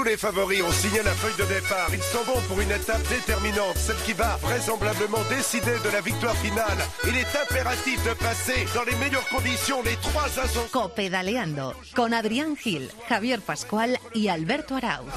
tous les favoris ont signé la feuille de départ. Ils sont bons pour une étape déterminante, celle qui va vraisemblablement décider de la victoire finale. Il est impératif de passer dans les meilleures conditions les trois assos. Copedaleando con Adrián Gil, Javier Pascual y Alberto Arauz.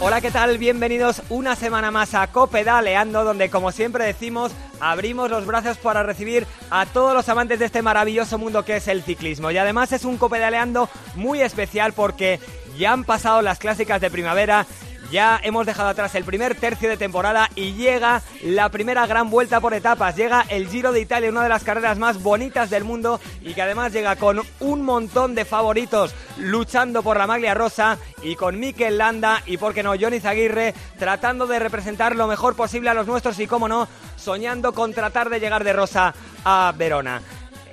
Hola, ¿qué tal? Bienvenidos una semana más a Copedaleando, donde como siempre decimos, abrimos los brazos para recibir a todos los amantes de este maravilloso mundo que es el ciclismo. Y además es un Copedaleando muy especial porque ya han pasado las clásicas de primavera, ya hemos dejado atrás el primer tercio de temporada y llega la primera gran vuelta por etapas. Llega el Giro de Italia, una de las carreras más bonitas del mundo y que además llega con un montón de favoritos luchando por la maglia rosa y con Mikel Landa y, por qué no, Johnny Zaguirre tratando de representar lo mejor posible a los nuestros y, cómo no, soñando con tratar de llegar de rosa a Verona.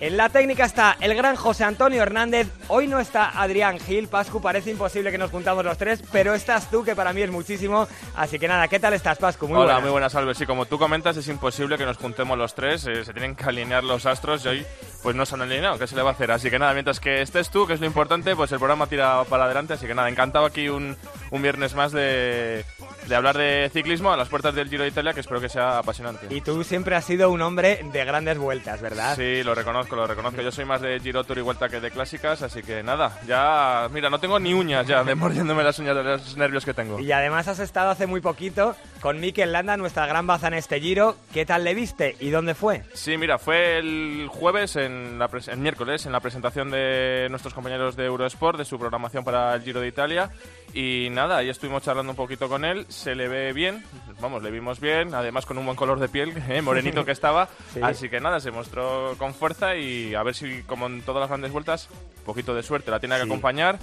En la técnica está el gran José Antonio Hernández. Hoy no está Adrián Gil. Pascu, parece imposible que nos juntamos los tres, pero estás tú, que para mí es muchísimo. Así que nada, ¿qué tal estás, Pascu? Muy Hola, muy buenas, Albert. Sí, como tú comentas, es imposible que nos juntemos los tres. Eh, se tienen que alinear los astros y hoy pues no se han alineado. ¿Qué se le va a hacer? Así que nada, mientras que estés tú, que es lo importante, pues el programa tira para adelante. Así que nada, encantado aquí un, un viernes más de, de hablar de ciclismo a las puertas del Giro de Italia, que espero que sea apasionante. Y tú siempre has sido un hombre de grandes vueltas, ¿verdad? Sí, lo reconozco, lo reconozco. Yo soy más de Giro Tour y Vuelta que de clásicas, así que nada, ya, mira, no tengo ni uñas ya de mordiéndome las uñas de los nervios que tengo. Y además has estado hace muy poquito con Mikel Landa, nuestra gran baza en este Giro. ¿Qué tal le viste y dónde fue? Sí, mira, fue el jueves, en la el miércoles, en la presentación de nuestros compañeros de Eurosport, de su programación para el Giro de Italia. Y nada, ahí estuvimos charlando un poquito con él, se le ve bien, vamos, le vimos bien, además con un buen color de piel, eh, morenito que estaba, así que nada, se mostró con fuerza y a ver si, como en todas las grandes vueltas, un poquito de suerte la tiene que acompañar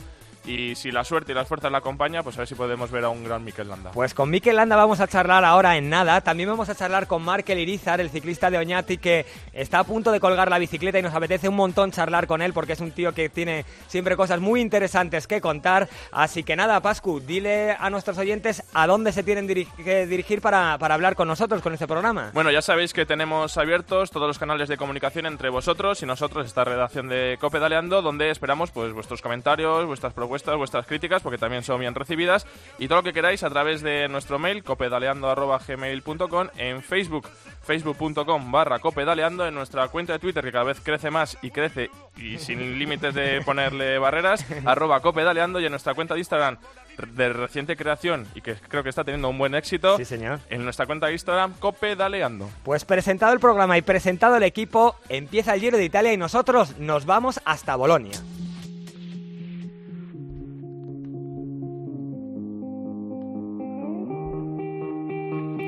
y si la suerte y las fuerzas la acompañan, pues a ver si podemos ver a un gran Mikel Landa. Pues con Mikel Landa vamos a charlar ahora en nada. También vamos a charlar con Markel Irizar, el ciclista de Oñati, que está a punto de colgar la bicicleta y nos apetece un montón charlar con él porque es un tío que tiene siempre cosas muy interesantes que contar. Así que nada, Pascu, dile a nuestros oyentes a dónde se tienen que dirigir para, para hablar con nosotros, con este programa. Bueno, ya sabéis que tenemos abiertos todos los canales de comunicación entre vosotros y nosotros, esta redacción de Cope Daleando, donde esperamos pues vuestros comentarios, vuestras propuestas vuestras críticas, porque también son bien recibidas, y todo lo que queráis a través de nuestro mail, copedaleando.gmail.com, en Facebook, facebook.com barra copedaleando, en nuestra cuenta de Twitter, que cada vez crece más y crece, y sin límites de ponerle barreras, arroba copedaleando, y en nuestra cuenta de Instagram, de reciente creación y que creo que está teniendo un buen éxito. Sí, señor. En nuestra cuenta de Instagram, Copedaleando. Pues presentado el programa y presentado el equipo, empieza el Giro de Italia y nosotros nos vamos hasta Bolonia.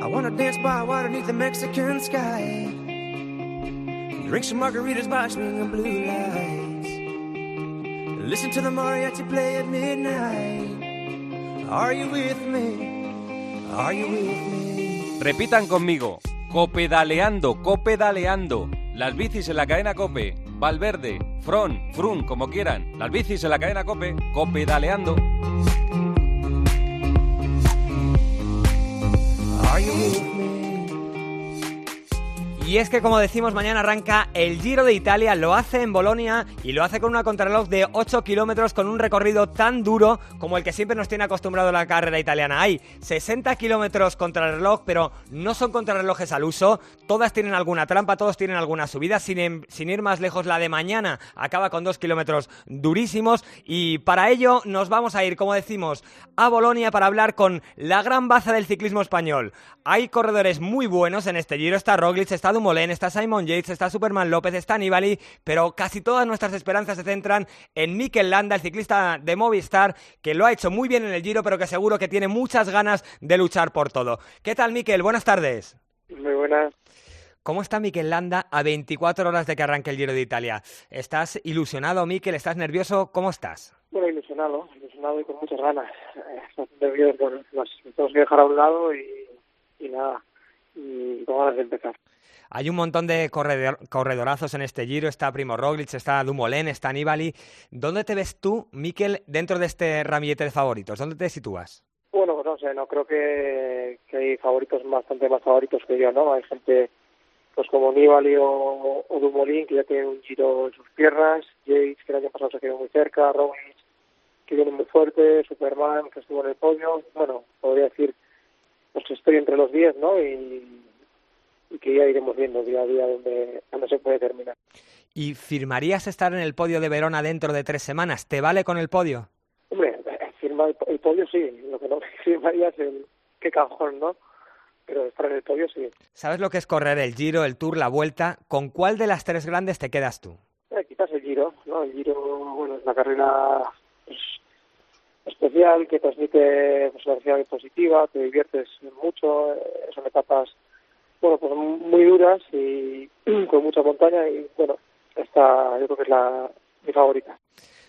Wanna dance by water beneath the Mexican sky. Drink some margaritas by swinging blue lights. Listen to the mariachi play at midnight. Are you with me? Are you with me? Repitan conmigo. Copedaleando, copedaleando. Las bicis en la cadena Cope. Valverde, Fron, Frun, como quieran. Las bicis en la cadena Cope. Copedaleando. Are you? Y es que, como decimos, mañana arranca el Giro de Italia, lo hace en Bolonia y lo hace con una contrarreloj de 8 kilómetros con un recorrido tan duro como el que siempre nos tiene acostumbrado la carrera italiana. Hay 60 kilómetros contrarreloj, pero no son contrarrelojes al uso, todas tienen alguna trampa, todos tienen alguna subida, sin, sin ir más lejos, la de mañana acaba con 2 kilómetros durísimos y para ello nos vamos a ir, como decimos, a Bolonia para hablar con la gran baza del ciclismo español. Hay corredores muy buenos en este Giro, está Roglic, está Dumoulin, está Simon Yates, está Superman López, está Nibali, pero casi todas nuestras esperanzas se centran en Mikel Landa, el ciclista de Movistar, que lo ha hecho muy bien en el Giro, pero que seguro que tiene muchas ganas de luchar por todo. ¿Qué tal, Mikel? Buenas tardes. Muy buenas. ¿Cómo está Mikel Landa a 24 horas de que arranque el Giro de Italia? ¿Estás ilusionado, Mikel? ¿Estás nervioso? ¿Cómo estás? Bueno, ilusionado, ilusionado y con muchas ganas. Eh, nervioso, bueno, nos tenemos que dejar a un lado y, y nada, y con ganas de empezar. Hay un montón de corredorazos en este giro. Está Primo Roglic, está Dumoulin, está Nibali. ¿Dónde te ves tú, Miquel, dentro de este ramillete de favoritos? ¿Dónde te sitúas? Bueno, pues no sé, no creo que, hay favoritos bastante más favoritos que yo, ¿no? Hay gente pues como Nibali o, o Dumoulin que ya tienen un giro en sus piernas, Yates que el año pasado se quedó muy cerca, Roglic que viene muy fuerte, Superman, que estuvo en el podio, bueno, podría decir, pues estoy entre los 10, ¿no? Y, y que ya iremos viendo día a día dónde, dónde se puede terminar. ¿Y firmarías estar en el podio de Verona dentro de tres semanas? ¿Te vale con el podio? Hombre, firmar el, podio sí, lo que no firmaría es el qué cajón, ¿no? Pero estar en el podio sí. ¿Sabes lo que es correr el Giro, el Tour, la Vuelta? ¿Con cuál de las tres grandes te quedas tú? Eh, quizás el Giro, ¿no? El Giro, bueno, es una carrera pues, especial que transmite pues, una energía positiva, te diviertes mucho, eh, son etapas, bueno, pues muy duras y con mucha montaña y, bueno, esta yo creo que es la, mi favorita.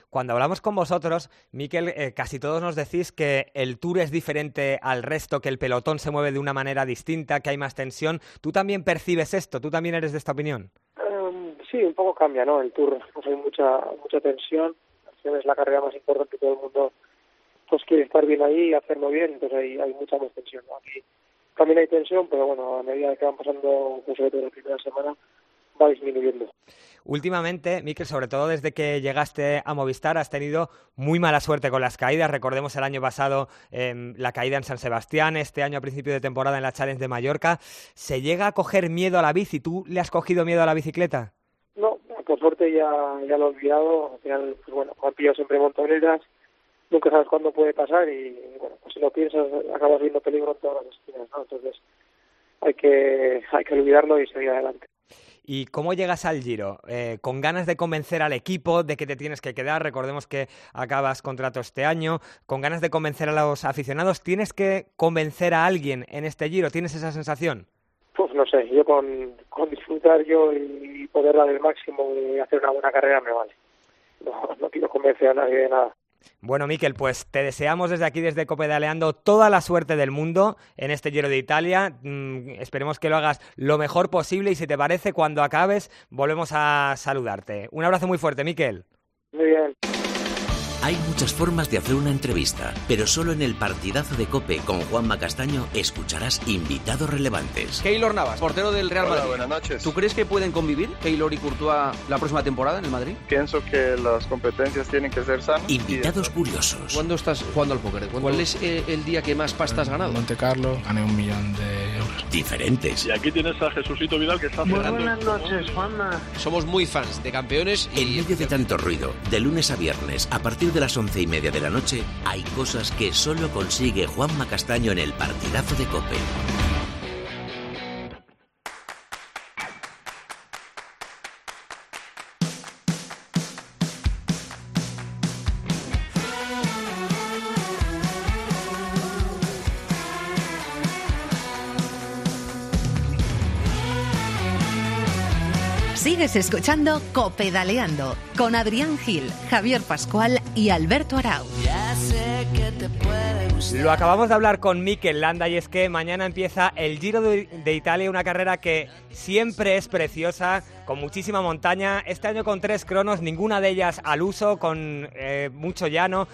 Cuando hablamos con vosotros, Miquel, eh, casi todos nos decís que el tour es diferente al resto, que el pelotón se mueve de una manera distinta, que hay más tensión. ¿Tú también percibes esto? ¿Tú también eres de esta opinión? Um, sí, un poco cambia, ¿no? El tour, pues hay mucha mucha tensión. Es la carrera más importante, todo el mundo pues quiere estar bien ahí y hacerlo bien, entonces hay, hay mucha más tensión. ¿no? Aquí también hay tensión, pero bueno, a medida que van pasando, pues sobre todo la primera semana, va disminuyendo. Últimamente, Miquel, sobre todo desde que llegaste a Movistar, has tenido muy mala suerte con las caídas. Recordemos el año pasado eh, la caída en San Sebastián, este año a principio de temporada en la Challenge de Mallorca. ¿Se llega a coger miedo a la bici? ¿Tú le has cogido miedo a la bicicleta? No, por suerte ya, ya lo he olvidado. Al final, pues bueno, han pillado siempre montoneras. Nunca sabes cuándo puede pasar y, bueno, pues si lo piensas, acabas viendo peligro en todas las esquinas, ¿no? Entonces, hay que, hay que olvidarlo y seguir adelante. ¿Y cómo llegas al Giro? Eh, ¿Con ganas de convencer al equipo de que te tienes que quedar? Recordemos que acabas contrato este año. ¿Con ganas de convencer a los aficionados? ¿Tienes que convencer a alguien en este Giro? ¿Tienes esa sensación? Pues no sé, yo con, con disfrutar yo y poder dar el máximo y hacer una buena carrera me vale. No, no quiero convencer a nadie de nada. Bueno, Miquel, pues te deseamos desde aquí, desde Copedaleando, toda la suerte del mundo en este Giro de Italia. Mm, esperemos que lo hagas lo mejor posible y si te parece, cuando acabes, volvemos a saludarte. Un abrazo muy fuerte, Miquel. Muy bien. Hay muchas formas de hacer una entrevista, pero solo en el partidazo de Cope con Juanma Castaño escucharás invitados relevantes. Keylor Navas, portero del Real Hola, Madrid. buenas noches. ¿Tú crees que pueden convivir Keylor y Courtois la próxima temporada en el Madrid? Pienso que las competencias tienen que ser sanas. Invitados curiosos. ¿Cuándo estás jugando al póker? ¿Cuál es eh, el día que más pasta has ganado? Monte Carlo gané un millón de. Diferentes. Y aquí tienes a Jesucito Vidal que está cerrando. noches, Juanma. Somos muy fans de campeones En y... medio de tanto ruido, de lunes a viernes, a partir de las once y media de la noche, hay cosas que solo consigue Juanma Castaño en el partidazo de Cope. Sigues escuchando Copedaleando con Adrián Gil, Javier Pascual y Alberto Arau. Lo acabamos de hablar con Mikel Landa y es que mañana empieza el Giro de, de Italia, una carrera que siempre es preciosa, con muchísima montaña. Este año con tres cronos, ninguna de ellas al uso, con eh, mucho llano.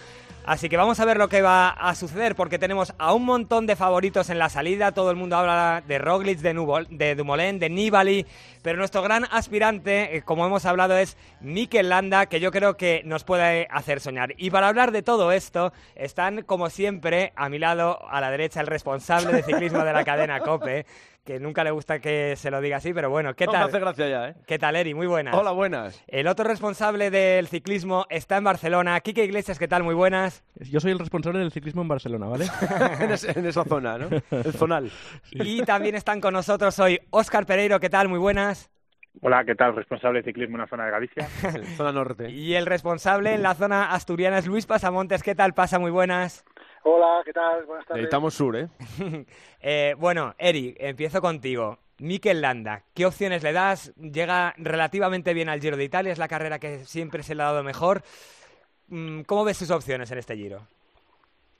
Así que vamos a ver lo que va a suceder, porque tenemos a un montón de favoritos en la salida. Todo el mundo habla de Roglic, de, Nubol- de Dumoulin, de Nibali, pero nuestro gran aspirante, eh, como hemos hablado, es Mikel Landa, que yo creo que nos puede hacer soñar. Y para hablar de todo esto, están, como siempre, a mi lado, a la derecha, el responsable de ciclismo de la cadena COPE, que nunca le gusta que se lo diga así, pero bueno, ¿qué No, me tal? hace gracia ya, ¿eh? ¿Qué tal, Eri? Muy buenas. Hola, buenas. El otro responsable del ciclismo está en Barcelona. Quique Iglesias, ¿qué tal? Muy buenas. Yo soy el responsable del ciclismo en Barcelona, ¿vale? en, es- en esa zona, ¿no? El zonal. Y también están con nosotros hoy Óscar Pereiro, ¿qué tal? Muy buenas. Hola, ¿qué tal? Responsable de ciclismo en la zona de Galicia. zona norte. Y el responsable en la zona asturiana es Luis Pasamontes, ¿qué tal? Pasa muy buenas. Hola, ¿qué tal? Buenas tardes. Necesitamos sur, ¿eh? Eh, bueno, Eri, empiezo contigo. Mikel Landa, ¿qué opciones le das? Llega relativamente bien al Giro de Italia, es la carrera que siempre se le ha dado mejor. Mm, ¿Cómo ves sus opciones en este Giro?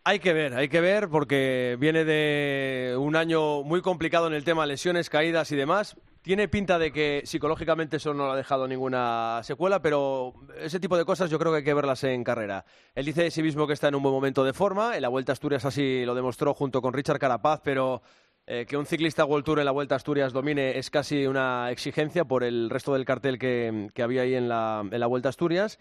Hay que ver, hay que ver, porque viene de un año muy complicado en el tema lesiones, caídas y demás. Tiene pinta de que psicológicamente eso no le ha dejado ninguna secuela, pero ese tipo de cosas yo creo que hay que verlas en carrera. Él dice de sí mismo que está en un buen momento de forma, en la Vuelta a Asturias así lo demostró junto con Richard Carapaz, pero eh, que un ciclista World Tour en la Vuelta a Asturias domine es casi una exigencia por el resto del cartel que, había ahí en la, en la Vuelta a Asturias.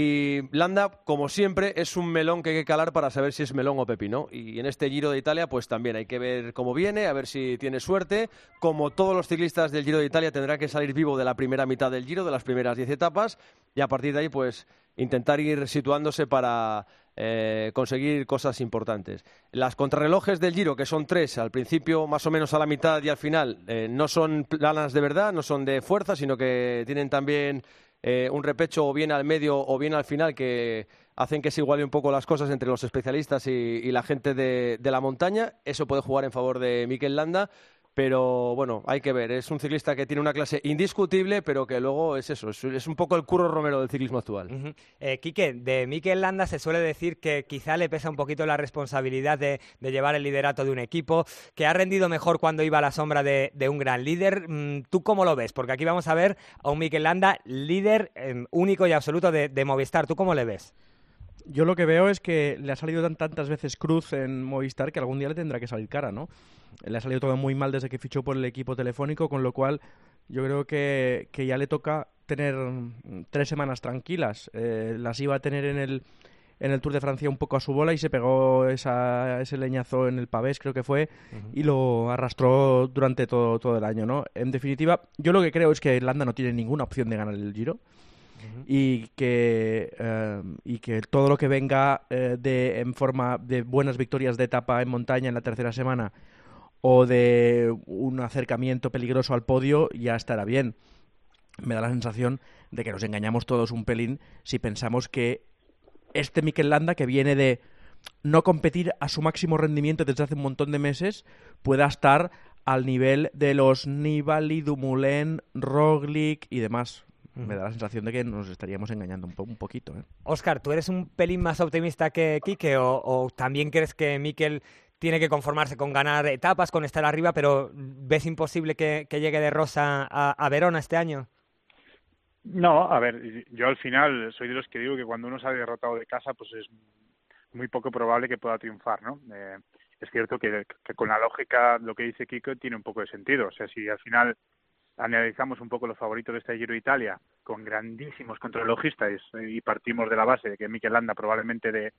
Y Landa, como siempre, es un melón que hay que calar para saber si es melón o pepino. Y en este Giro de Italia, pues también hay que ver cómo viene, a ver si tiene suerte. Como todos los ciclistas del Giro de Italia, tendrá que salir vivo de la primera mitad del Giro, de las primeras diez etapas, y a partir de ahí, pues intentar ir situándose para eh, conseguir cosas importantes. Las contrarrelojes del Giro, que son tres, al principio más o menos a la mitad y al final, eh, no son planas de verdad, no son de fuerza, sino que tienen también eh, un repecho o bien al medio o bien al final que hacen que se iguale un poco las cosas entre los especialistas y, la gente de, de, la montaña. Eso puede jugar en favor de Mikel Landa. Pero bueno, hay que ver. Es un ciclista que tiene una clase indiscutible, pero que luego es eso, es, un poco el curro romero del ciclismo actual. Eh, Quique, de Mikel Landa se suele decir que quizá le pesa un poquito la responsabilidad de, llevar el liderato de un equipo, que ha rendido mejor cuando iba a la sombra de, un gran líder. Mm, ¿Tú cómo lo ves? Porque aquí vamos a ver a un Mikel Landa líder em, único y absoluto de Movistar. ¿Tú cómo le ves? Yo lo que veo es que le ha salido tan, tantas veces cruz en Movistar que algún día le tendrá que salir cara, ¿no? Le ha salido todo muy mal desde que fichó por el equipo telefónico, con lo cual yo creo que, ya le toca tener tres semanas tranquilas. Eh, las iba a tener en el, en el Tour de Francia un poco a su bola y se pegó esa, ese leñazo en el pavés, creo que fue, y lo arrastró durante todo, todo el año, ¿no? En definitiva, yo lo que creo es que Irlanda no tiene ninguna opción de ganar el Giro y, que, eh, y que todo lo que venga eh, de, en forma de buenas victorias de etapa en montaña en la tercera semana o de un acercamiento peligroso al podio ya estará bien. Me da la sensación de que nos engañamos todos un pelín si pensamos que este Mikel Landa, que viene de no competir a su máximo rendimiento desde hace un montón de meses, pueda estar al nivel de los Nibali, Dumoulin, Roglic y demás me da la sensación de que nos estaríamos engañando un, un poquito. ¿eh? Oscar, ¿tú eres un pelín más optimista que Quique o, también crees que Mikel tiene que conformarse con ganar etapas, con estar arriba, pero ves imposible que, llegue de Rosa a, Verona este año? No, a ver, yo al final soy de los que digo que cuando uno sale derrotado de casa, pues es muy poco probable que pueda triunfar, ¿no? Eh, es cierto que, que, con la lógica lo que dice Kiko tiene un poco de sentido. O sea, si al final analizamos un poco los favoritos de este Giro Italia con grandísimos contrarrelojistas eh, y partimos de la base de que Mikel Landa probablemente de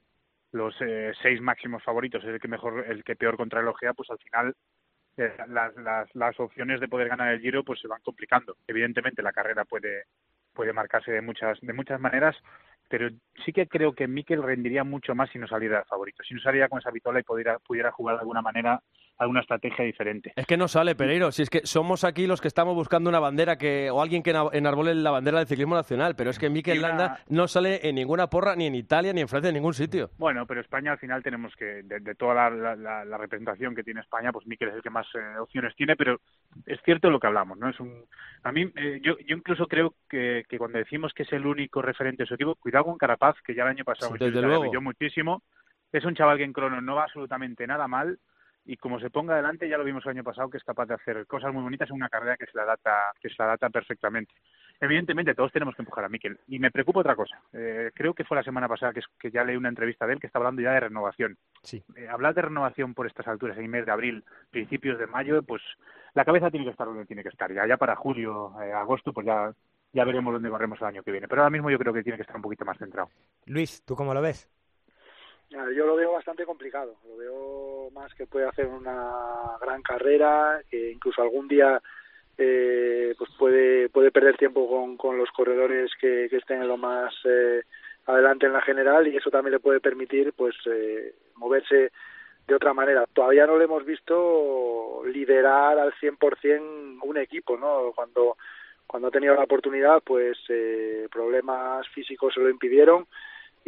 los eh, seis máximos favoritos es el que mejor el que peor contrarrelojea pues al final eh, las, las, las opciones de poder ganar el Giro pues se van complicando. Evidentemente la carrera puede puede marcarse de muchas de muchas maneras pero sí que creo que Mikel rendiría mucho más si no saliera favorito, si no saliera con esa vitola y pudiera, pudiera jugar de alguna manera alguna estrategia diferente. Es que no sale, Pereiro. Si es que somos aquí los que estamos buscando una bandera que o alguien que enarbole la bandera del ciclismo nacional, pero es que Mikel Landa no sale en ninguna porra, ni en Italia, ni en Francia, en ningún sitio. Bueno, pero España al final tenemos que, de, toda la, representación que tiene España, pues Mikel es el que más eh, opciones tiene, pero es cierto lo que hablamos, ¿no? Es un, a mí, eh, yo, yo incluso creo que, que, cuando decimos que es el único referente de su equipo, cuidado con Carapaz, que ya el año pasado sí, desde muchísimo. Es un chaval que en crono no va absolutamente nada mal y como se ponga adelante, ya lo vimos el año pasado, que es capaz de hacer cosas muy bonitas en una carrera que se la adapta, que se la adapta perfectamente. Evidentemente, todos tenemos que empujar a Miquel. Y me preocupa otra cosa. Eh, creo que fue la semana pasada que, que, ya leí una entrevista de él que está hablando ya de renovación. Sí. Eh, hablar de renovación por estas alturas, en mes de abril, principios de mayo, pues la cabeza tiene que estar donde tiene que estar. Ya, ya para julio, eh, agosto, pues ya, ya veremos dónde corremos el año que viene. Pero ahora mismo yo creo que tiene que estar un poquito más centrado. Luis, ¿tú cómo lo ves? Yo lo veo bastante complicado. Lo veo más que puede hacer una gran carrera, que incluso algún día eh, pues puede puede perder tiempo con, con los corredores que, que estén lo más eh, adelante en la general y eso también le puede permitir pues eh, moverse de otra manera. Todavía no le hemos visto liderar al 100% un equipo, ¿no? Cuando cuando ha tenido la oportunidad, pues eh, problemas físicos se lo impidieron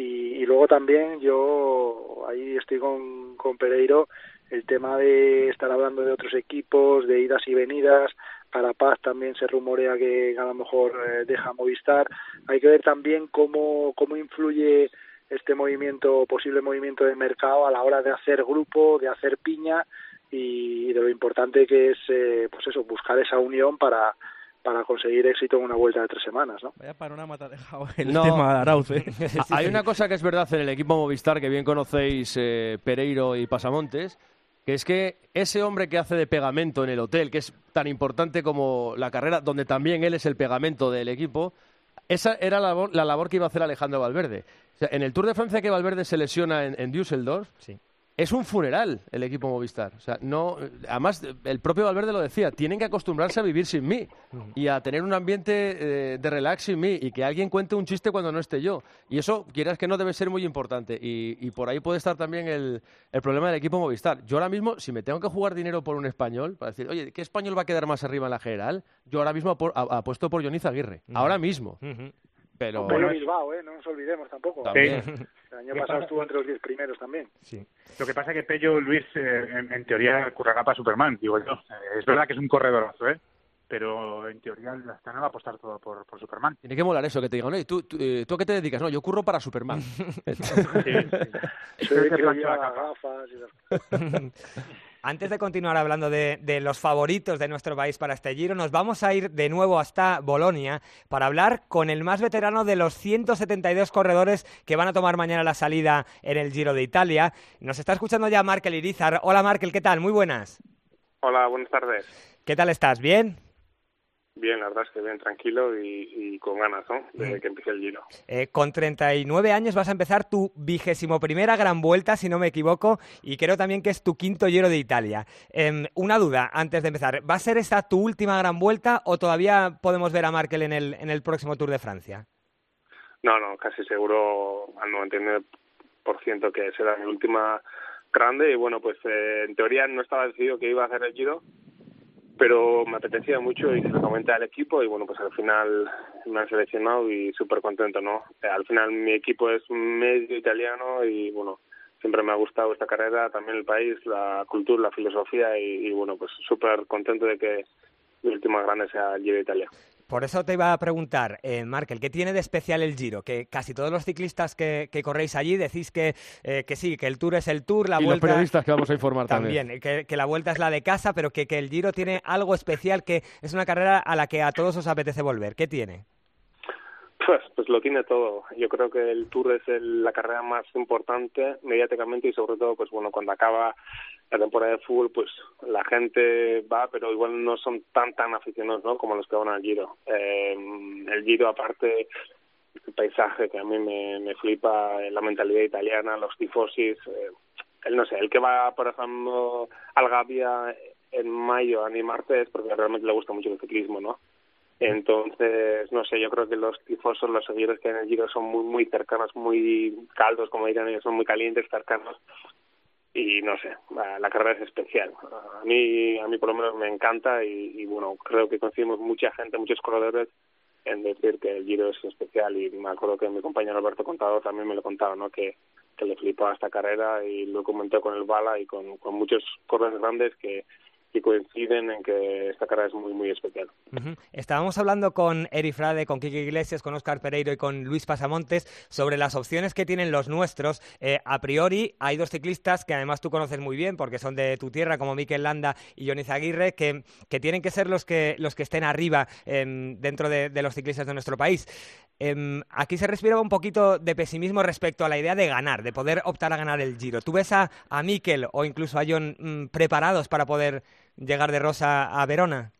y, luego también yo ahí estoy con, con Pereiro el tema de estar hablando de otros equipos, de idas y venidas, para Paz también se rumorea que a lo mejor eh, deja Movistar. Hay que ver también cómo, cómo influye este movimiento, posible movimiento de mercado a la hora de hacer grupo, de hacer piña y de lo importante que es, eh, pues eso, buscar esa unión para, para conseguir éxito en una vuelta de tres semanas, ¿no? Vaya panorama te ha dejado el tema de Arauz, ¿eh? Hay una cosa que es verdad en el equipo Movistar, que bien conocéis eh, Pereiro y Pasamontes, que es que ese hombre que hace de pegamento en el hotel, que es tan importante como la carrera, donde también él es el pegamento del equipo, esa era la labor, la labor que iba a hacer Alejandro Valverde. O sea, en el Tour de Francia que Valverde se lesiona en, en Düsseldorf, Sí. Es un funeral el equipo Movistar. O sea, no, además, el propio Valverde lo decía, tienen que acostumbrarse a vivir sin mí y a tener un ambiente eh, de relax sin mí y que alguien cuente un chiste cuando no esté yo. Y eso, quieras que no, debe ser muy importante. Y, y por ahí puede estar también el, el problema del equipo Movistar. Yo ahora mismo, si me tengo que jugar dinero por un español, para decir, oye, ¿qué español va a quedar más arriba en la general? Yo ahora mismo apuesto por Johnny Zaguirre. Ahora mismo. Pero... Pello Bilbao, ¿eh? No nos olvidemos tampoco. También. El año pasado estuvo entre los diez primeros también. Sí. Lo que pasa es que Pello Luis, eh, en, en teoría, currará para Superman, digo yo. Eh, es verdad que es un corredorazo, ¿eh? Pero en teoría la Astana va a apostar todo por, por Superman. Tiene que molar eso, que te digan, oye, ¿tú, tú, eh, ¿tú a qué te dedicas? No, yo curro para Superman. Sí, Creo que gafas y esas Antes de continuar hablando de, de los favoritos de nuestro país para este Giro, nos vamos a ir de nuevo hasta Bolonia para hablar con el más veterano de los 172 corredores que van a tomar mañana la salida en el Giro de Italia. Nos está escuchando ya Markel Irizar. Hola Markel, ¿qué tal? Muy buenas. Hola, buenas tardes. ¿Qué tal estás? ¿Bien? Bien, la verdad es que bien, tranquilo y, y con ganas, ¿no? Desde Mm. que empiece el giro. Eh, con 39 años vas a empezar tu vigésimo primera gran vuelta, si no me equivoco, y creo también que es tu quinto Giro de Italia. Em, una duda antes de empezar, ¿va a ser esta tu última gran vuelta o todavía podemos ver a Markel en el, en el próximo Tour de Francia? No, no, casi seguro al 99% que será mi última grande y bueno, pues eh, en teoría no estaba decidido que iba a hacer el giro, pero me apetecía mucho y se lo comenté al equipo y bueno, pues al final me han seleccionado y súper contento, ¿no? Eh, Al final mi equipo es medio italiano y bueno, siempre me ha gustado esta carrera, también el país, la cultura, la filosofía y, bueno, pues súper contento de que mi última grande sea el Giro de Italia. Por eso te iba a preguntar, eh, Markel, ¿qué tiene de especial el Giro? Que casi todos los ciclistas que, que corréis allí decís que, eh, que sí, que el Tour es el Tour, la y los vuelta... periodistas que vamos a informar también. También, que, que la vuelta es la de casa, pero que, que el Giro tiene algo especial, que es una carrera a la que a todos os apetece volver. ¿Qué tiene? Pues, pues lo tiene todo. Yo creo que el Tour es el- la carrera más importante mediáticamente y sobre todo, pues bueno, cuando acaba la temporada de fútbol, pues la gente va, pero igual no son tan tan aficionados, ¿no? Como los que van al Giro. Eh, el Giro, aparte, el paisaje que a mí me, flipa, la mentalidad italiana, los tifosis, eh, el no sé, el que va, por ejemplo, al Gavia en mayo a animarte es porque realmente le gusta mucho el ciclismo, ¿no? Entonces, no sé, yo creo que los tifosos, los seguidores que hay en el Giro son muy, muy cercanos, muy caldos, como dirán ellos, son muy calientes, cercanos. Y no sé, la, carrera es especial. A mí, a mí por lo menos me encanta y, y bueno, creo que coincidimos mucha gente, muchos corredores en decir que el Giro es especial y me acuerdo que mi compañero Alberto Contador también me lo contaba, ¿no? Que, que le flipaba esta carrera y lo comentó con el Bala y con, con muchos corredores grandes que, que coinciden en que esta carrera es muy, muy especial. Estábamos hablando con Eri Frade, con Kike Iglesias, con Óscar Pereiro y con Luis Pasamontes sobre las opciones que tienen los nuestros. Eh, a priori, hay dos ciclistas que además tú conoces muy bien porque son de tu tierra, como Mikel Landa y Johnny Zaguirre, que, que tienen que ser los que, los que estén arriba em, dentro de, los ciclistas de nuestro país. Em, aquí se respiraba un poquito de pesimismo respecto a la idea de ganar, de poder optar a ganar el Giro. ¿Tú ves a, a Mikel o incluso a John mm, preparados para poder llegar de Rosa a Verona?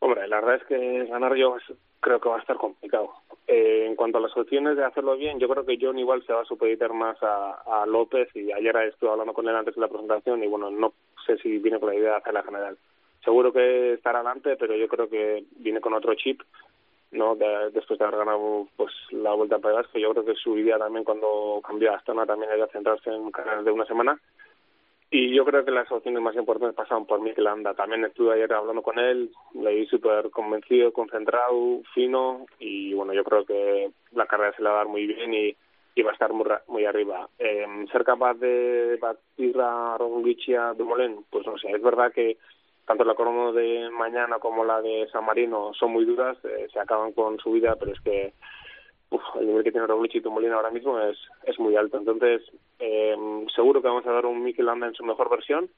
Hombre, la verdad es que ganar yo creo que va a estar complicado. Eh, en cuanto a las opciones de hacerlo bien, yo creo que John igual se va a supeditar más a, a López y ayer estuve hablando con él antes de la presentación y bueno, no sé si viene con la idea de hacer la general. Seguro que estará adelante, pero yo creo que viene con otro chip, ¿no? De- después de haber ganado pues la Vuelta a Pegas, que yo creo que su idea también cuando cambió a Astana también era centrarse en carreras de una semana y yo creo que las opciones más importantes pasaron por Mikel Landa. También estuve ayer hablando con él, le vi súper convencido, concentrado, fino, y bueno, yo creo que la carrera se le va a dar muy bien y, y va a estar muy, muy arriba. Eh, ser capaz de batir a Roglic y a Dumoulin, pues no sé, es verdad que tanto la crono de mañana como la de San Marino son muy duras, eh, se acaban con su vida, pero es que el nivel que tiene Roglic y Dumoulin ahora mismo es, es muy alto. Entonces, eh, seguro que vamos a dar un Mikel Landa en su mejor versión,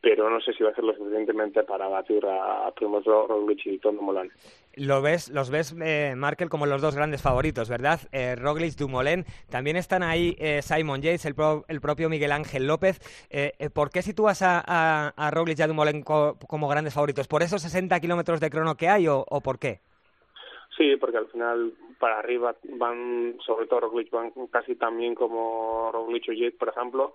pero no sé si va a ser lo suficientemente para batir a Primoz Roglic y Tom Dumoulin. Lo ves, los ves, eh, Markel, como los dos grandes favoritos, ¿verdad? Eh, Roglic, Dumoulin. También están ahí eh, Simon Yates, el, pro- el propio Miguel Ángel López. Eh, eh, ¿Por qué sitúas a, Roglic y a Dumoulin co- como grandes favoritos? ¿Por esos 60 kilómetros de crono que hay o por qué? Sí, porque al final para arriba van, sobre todo Roglic, van casi también como Roglic o Jet, por ejemplo,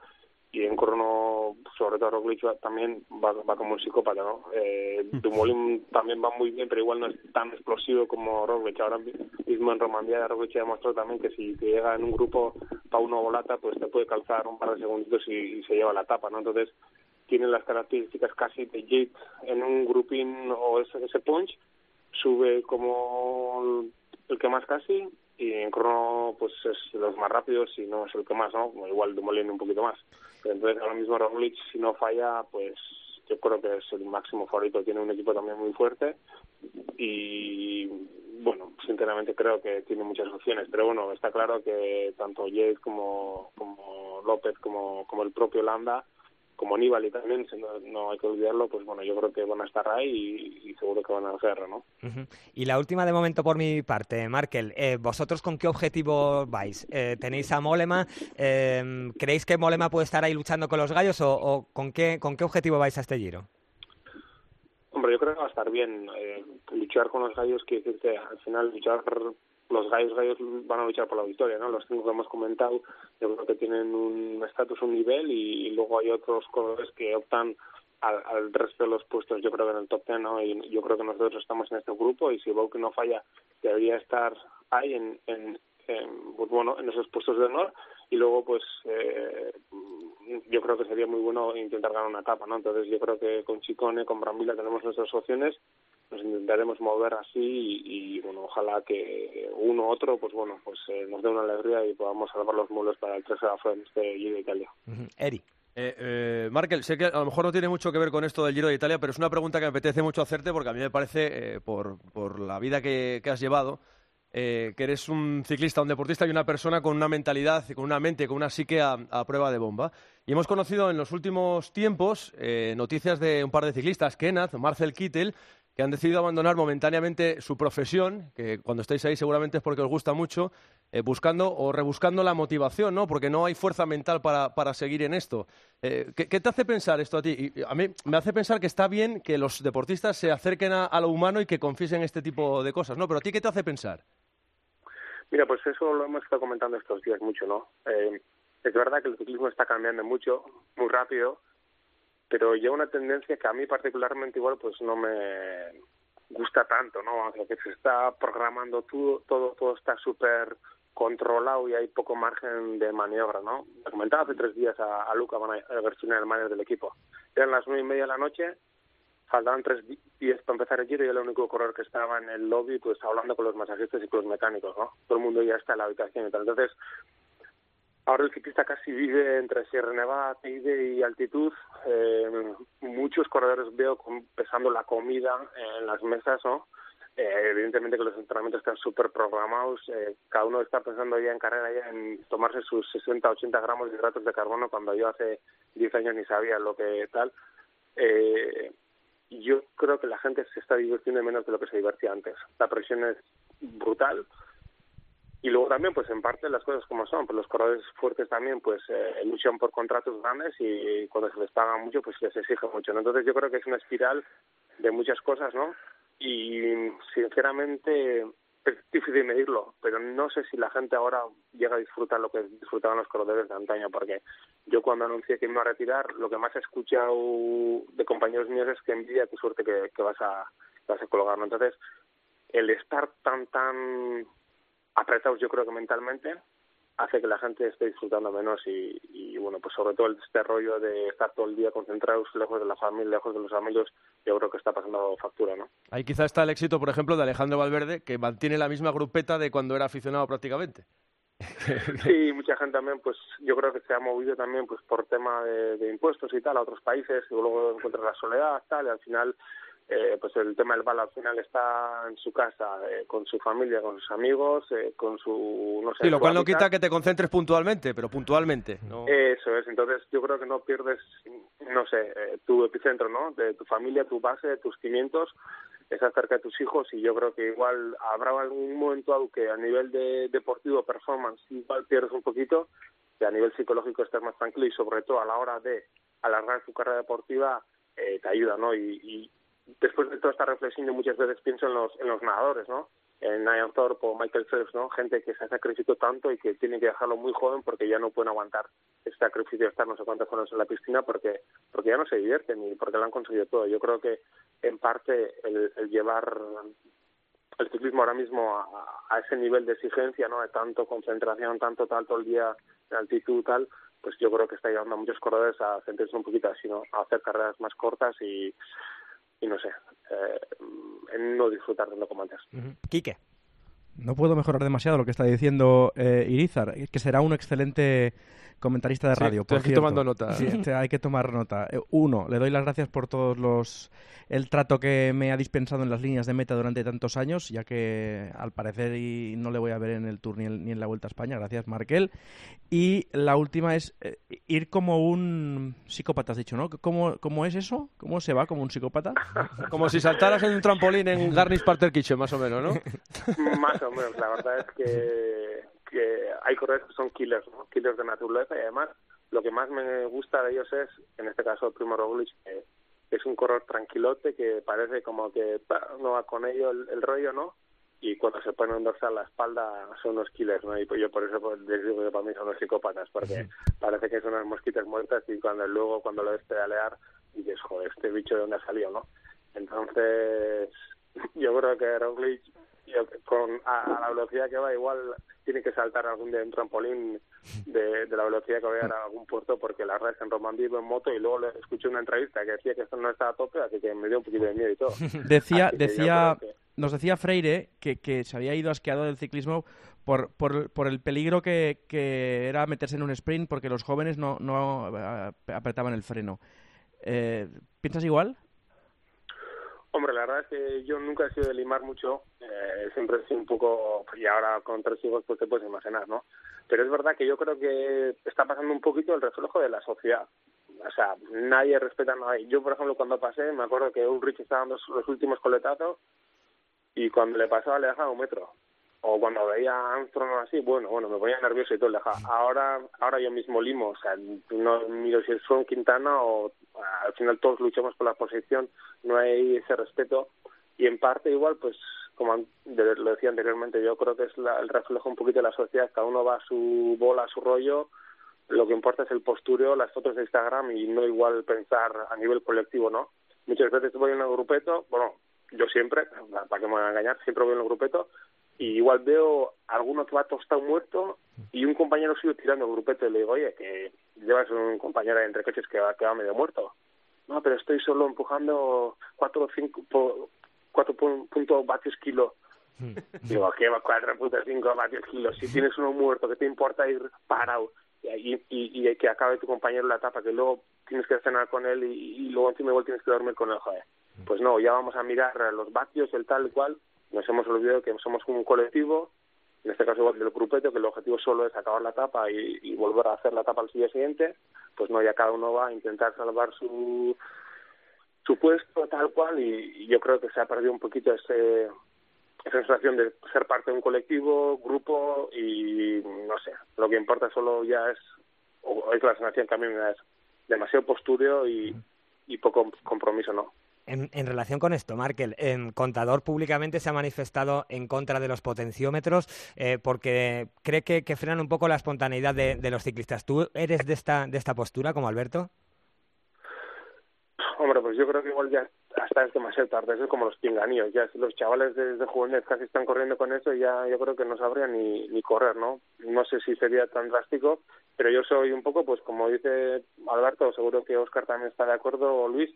y en crono, sobre todo Roglic también va, va como un psicópata, ¿no? Eh, Dumoulin también va muy bien, pero igual no es tan explosivo como Roglic. Ahora mismo en Romandía Roglic ha demostrado también que si te llega en un grupo para uno volata, pues te puede calzar un par de segunditos y, se lleva la tapa, ¿no? Entonces tiene las características casi de Jet en un grupín o ese, ese punch, sube como el que más casi y en crono pues es los más rápidos y no es el que más, ¿no? Igual Dumoulin un poquito más. Entonces ahora mismo Roglic, si no falla, pues yo creo que es el máximo favorito. Tiene un equipo también muy fuerte y bueno, sinceramente creo que tiene muchas opciones. Pero bueno, está claro que tanto Yates como, como López como, como el propio Landa como Nibali también, no, hay que olvidarlo, pues bueno, yo creo que van a estar ahí y, seguro que van a hacerlo, ¿no? Y la última de momento por mi parte, Markel, eh, ¿vosotros con qué objetivo vais? Eh, ¿Tenéis a Molema? Eh, ¿Creéis que Molema puede estar ahí luchando con los gallos o, con, qué, con qué objetivo vais a este giro? Hombre, yo creo que va a estar bien. luchar con los gallos quiere decir que al final luchar los gallos gallos van a luchar por la victoria, ¿no? Los cinco que hemos comentado, yo creo que tienen un estatus, un nivel y, luego hay otros corredores que optan al, resto de los puestos, yo creo que en el top ten, ¿no? Y yo creo que nosotros estamos en este grupo y si que no falla, debería estar ahí en, en, pues bueno, en esos puestos de honor y luego pues eh, yo creo que sería muy bueno intentar ganar una etapa, ¿no? Entonces yo creo que con Chicone, con Brambila tenemos nuestras opciones nos intentaremos mover así y, bueno ojalá que uno u otro pues bueno pues eh, nos dé una alegría y podamos salvar los mulos para el 3 de la en este Giro de Italia. Eri eh, eh, Markel, sé que a lo mejor no tiene mucho que ver con esto del Giro de Italia, pero es una pregunta que me apetece mucho hacerte porque a mí me parece, eh, por, por la vida que, has llevado, que eres un ciclista, un deportista y una persona con una mentalidad, con una mente, con una psique a, a prueba de bomba. Y hemos conocido en los últimos tiempos noticias de un par de ciclistas, Kenneth, Marcel Kittel, que han decidido abandonar momentáneamente su profesión, que cuando estáis ahí seguramente es porque os gusta mucho, eh, buscando o rebuscando la motivación, ¿no? Porque no hay fuerza mental para, para seguir en esto. Eh, ¿qué, te hace pensar esto a ti? Y a mí me hace pensar que está bien que los deportistas se acerquen a, lo humano y que confiesen este tipo de cosas, ¿no? Pero a ti, ¿qué te hace pensar? Mira, pues eso lo hemos estado comentando estos días mucho, ¿no? Eh, es verdad que el ciclismo está cambiando mucho, muy rápido, pero lleva una tendencia que a mí particularmente igual pues no me gusta tanto, ¿no? O sea, que se está programando todo, todo, todo está súper controlado y hay poco margen de maniobra, ¿no? Me comentaba hace tres días a, a Luca Van el manager del equipo. Eran las nueve y media de la noche, faltaban tres días para empezar el giro y el único corredor que estaba en el lobby pues hablando con los masajistas y con los mecánicos, ¿no? Todo el mundo ya está en la habitación y tal. Entonces, Ahora el ciclista casi vive entre Sierra Nevada, Teide y altitud. Eh, muchos corredores veo pesando la comida en las mesas, ¿no? Eh, evidentemente que los entrenamientos están súper programados. Eh, cada uno está pensando ya en carrera, ya en tomarse sus 60, 80 gramos de hidratos de carbono, cuando yo hace 10 años ni sabía lo que tal. Eh, yo creo que la gente se está divirtiendo menos de lo que se divertía antes. La presión es brutal y luego también pues en parte las cosas como son pues los corredores fuertes también pues eh, luchan por contratos grandes y, cuando se les paga mucho pues les exige mucho entonces yo creo que es una espiral de muchas cosas no y sinceramente es difícil medirlo pero no sé si la gente ahora llega a disfrutar lo que disfrutaban los corredores de antaño porque yo cuando anuncié que me iba a retirar lo que más he escuchado de compañeros míos es que envidia tu suerte que, que vas a vas a colgar ¿no? entonces el estar tan tan apretados yo creo que mentalmente hace que la gente esté disfrutando menos y, bueno, pues sobre todo este rollo de estar todo el día concentrados lejos de la familia, lejos de los amigos, yo creo que está pasando factura, ¿no? Ahí quizá está el éxito, por ejemplo, de Alejandro Valverde, que mantiene la misma grupeta de cuando era aficionado prácticamente. sí, mucha gente también, pues yo creo que se ha movido también pues por tema de, de impuestos y tal a otros países y luego encuentra la soledad, tal, y al final eh, pues el tema del bala al final está en su casa, eh, con su familia, con sus amigos, eh, con su... No sé, sí, lo cual no quita que te concentres puntualmente, pero puntualmente. Eso es, entonces yo creo que no pierdes, no sé, tu epicentro, ¿no? De tu familia, tu base, tus cimientos, estás cerca de tus hijos y yo creo que igual habrá algún momento algo que a nivel de deportivo, performance, igual pierdes un poquito, y a nivel psicológico estás más tranquilo y sobre todo a la hora de alargar tu carrera deportiva te ayuda, ¿no? y, después de toda esta reflexión yo muchas veces pienso en los, en los nadadores, ¿no? en Ian Thorpe o Michael Phelps, ¿no? Gente que se ha sacrificado tanto y que tiene que dejarlo muy joven porque ya no pueden aguantar ese sacrificio de estar no sé cuántas horas en la piscina porque porque ya no se divierten y porque lo han conseguido todo. Yo creo que en parte el, llevar el ciclismo ahora mismo a, a, ese nivel de exigencia, ¿no? De tanto concentración, tanto tal todo el día de altitud tal, pues yo creo que está llevando a muchos corredores a sentirse un poquito así, ¿no? A hacer carreras más cortas y y no sé, eh, no disfrutar tanto como antes. Quique. No puedo mejorar demasiado lo que está diciendo eh, Irizar, que será un excelente comentarista de radio. por estoy tomando nota. Sí, este, hay que tomar nota. Eh, uno, le doy las gracias por todos los el trato que me ha dispensado en las líneas de meta durante tantos años, ya que al parecer y no le voy a ver en el Tour ni, ni en la Vuelta a España. Gracias, Markel. Y la última es eh, ir como un psicópata, has dicho, ¿no? ¿Cómo, ¿Cómo es eso? ¿Cómo se va como un psicópata? como si saltaras en un trampolín en Garnish Parter Kitchen, más o menos, ¿no? más o menos. La verdad es que que hay corredores que son killers, ¿no? killers de naturaleza y además lo que más me gusta de ellos es, en este caso Primo Roglic, que es un corredor tranquilote que parece como que no va con ello el, rollo, ¿no? Y cuando se pone un dorsal a la espalda son unos killers, ¿no? Y pues yo por eso pues, les digo que para mí son los psicópatas, porque parece que son unas mosquitas muertas y cuando luego cuando lo ves pedalear dices, joder, este bicho de dónde ha salido, ¿no? Entonces, yo creo que Roglic con a, la velocidad que va igual tiene que saltar algún día un trampolín de, la velocidad que va a algún puerto porque la verdad es que en Romandí en moto y luego le escuché una entrevista que decía que esto no estaba a tope así que me dio un poquito de miedo y todo decía decía nos decía Freire que, que se había ido asqueado del ciclismo por, por, por el peligro que, que era meterse en un sprint porque los jóvenes no, no eh, apretaban el freno eh, ¿piensas igual? Hombre, la verdad es que yo nunca he sido de limar mucho, eh, siempre he sido un poco, y ahora con tres hijos pues te puedes imaginar, ¿no? Pero es verdad que yo creo que está pasando un poquito el reflejo de la sociedad. O sea, nadie respeta a nadie. Yo, por ejemplo, cuando pasé, me acuerdo que Ulrich estaba dando los últimos coletazos y cuando le pasaba le dejaba un metro o cuando veía a Armstrong o así, bueno, bueno, me ponía nervioso y todo. Ahora, ahora yo mismo limo, o sea, no miro si son Quintana o al final todos luchamos por la posición, no hay ese respeto y en parte igual, pues como lo decía anteriormente, yo creo que es el reflejo un poquito de la sociedad, cada uno va a su bola, a su rollo, lo que importa es el postureo, las fotos de Instagram y no igual pensar a nivel colectivo, ¿no? Muchas veces voy en el grupeto, bueno, yo siempre, para que me van a engañar, siempre voy en el grupeto y igual veo alguno que va tostado muerto y un compañero sigue tirando el grupete y le digo, oye, que llevas un compañero entre coches que va, que va medio muerto. No, pero estoy solo empujando cuatro o cinco, cuatro puntos vatios kilo. Hmm. Digo, ¿qué va cuatro puntos cinco vatios kilo? Si tienes uno muerto, ¿qué te importa ir parado? Y, y, y, que acabe tu compañero la etapa, que luego tienes que cenar con él y, y luego encima igual tienes que dormir con él, joder. Hmm. Pues no, ya vamos a mirar los vatios, el tal y cual, nos hemos olvidado que somos un colectivo, en este caso del grupete, que el objetivo solo es acabar la etapa y, volver a hacer la etapa al día siguiente, pues no, ya cada uno va a intentar salvar su, su puesto tal cual y, yo creo que se ha perdido un poquito ese, esa sensación de ser parte de un colectivo, grupo y no sé, lo que importa solo ya es, o es la sensación que a mí me da es demasiado postureo y, y poco compromiso, ¿no? En, relación con esto, Markel, en Contador públicamente se ha manifestado en contra de los potenciómetros eh, porque cree que, frenan un poco la espontaneidad de, los ciclistas. ¿Tú eres de esta, de esta postura como Alberto? Hombre, pues yo creo que igual ya hasta es demasiado tarde, es como los pinganíos, ya los chavales desde jóvenes casi están corriendo con eso y ya yo creo que no sabrían ni, ni correr, ¿no? No sé si sería tan drástico, pero yo soy un poco, pues como dice Alberto, seguro que Oscar también está de acuerdo, o Luis,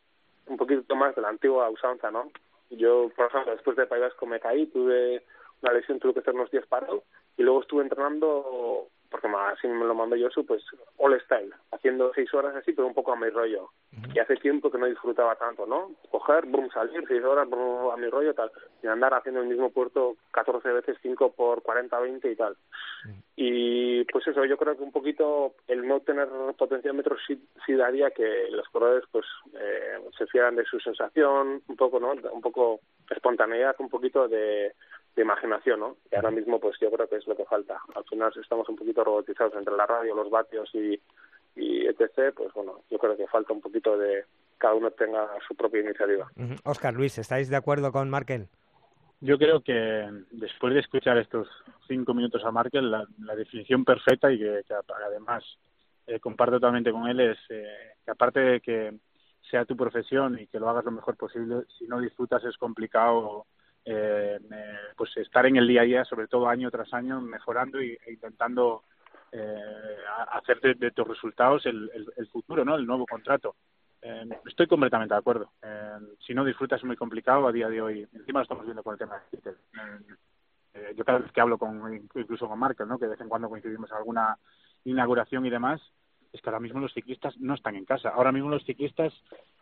un poquito más de la antigua usanza, ¿no? Yo, por ejemplo, después de País me caí, tuve una lesión, tuve que estar unos días parado y luego estuve entrenando porque así me lo mandó Josu, pues all style, haciendo seis horas así, pero un poco a mi rollo. Y hace tiempo que no disfrutaba tanto, ¿no? Coger, boom, salir, seis horas, a mi rollo, tal, y andar haciendo el mismo puerto 14 veces, 5 por 40, 20 y tal. Y pues eso, yo creo que un poquito el no tener potenciómetros sí, sí daría que los corredores pues eh, se fieran de su sensación, un poco, ¿no? Un poco espontaneidad, un poquito de de imaginación, ¿no? Y ahora mismo, pues yo creo que es lo que falta. Al final, si estamos un poquito robotizados entre la radio, los vatios y, y etc., pues bueno, yo creo que falta un poquito de cada uno tenga su propia iniciativa. Oscar Luis, ¿estáis de acuerdo con Markel? Yo creo que después de escuchar estos cinco minutos a Markel, la, definición perfecta y que, además eh, comparto totalmente con él es eh, que aparte de que sea tu profesión y que lo hagas lo mejor posible, si no disfrutas es complicado eh, pues estar en el día a día, sobre todo año tras año, mejorando e intentando eh, hacer de, tus resultados el, el, futuro, ¿no? El nuevo contrato. Eh, estoy completamente de acuerdo. Eh, si no disfrutas es muy complicado a día de hoy. Encima lo estamos viendo con el tema de Twitter. Eh, yo cada vez que hablo con incluso con Markel, ¿no? Que de vez en cuando coincidimos en alguna inauguración y demás, es que ahora mismo los ciclistas no están en casa. Ahora mismo los ciclistas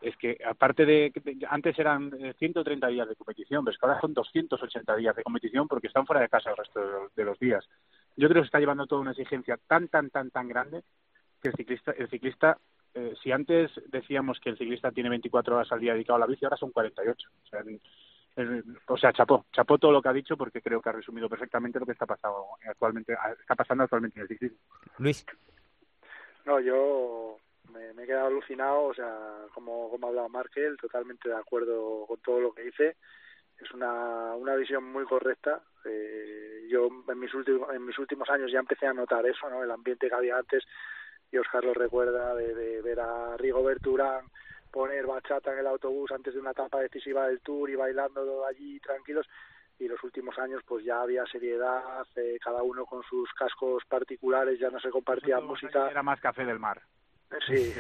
es que aparte de, antes eran 130 días de competición, pero es que ahora son 280 días de competición porque están fuera de casa el resto de los días yo creo que se está llevando toda una exigencia tan, tan, tan, tan grande que el ciclista, el ciclista eh, si antes decíamos que el ciclista tiene 24 horas al día dedicado a la bici, ahora son 48. O sea, o sea, chapó, chapó todo lo que ha dicho porque creo que ha resumido perfectamente lo que está pasando actualmente, está pasando actualmente en el ciclismo. Luis. No, yo me, he quedado alucinado, o sea, como, ha hablado Markel, totalmente de acuerdo con todo lo que dice. Es una, una visión muy correcta. Eh, yo en mis últimos en mis últimos años ya empecé a notar eso no el ambiente que había antes y Oscar lo recuerda de, ver a Rigo Berturán poner bachata en el autobús antes de una etapa decisiva del Tour y bailando allí tranquilos y los últimos años pues ya había seriedad eh, cada uno con sus cascos particulares ya no se compartía música. era más café del mar. Sí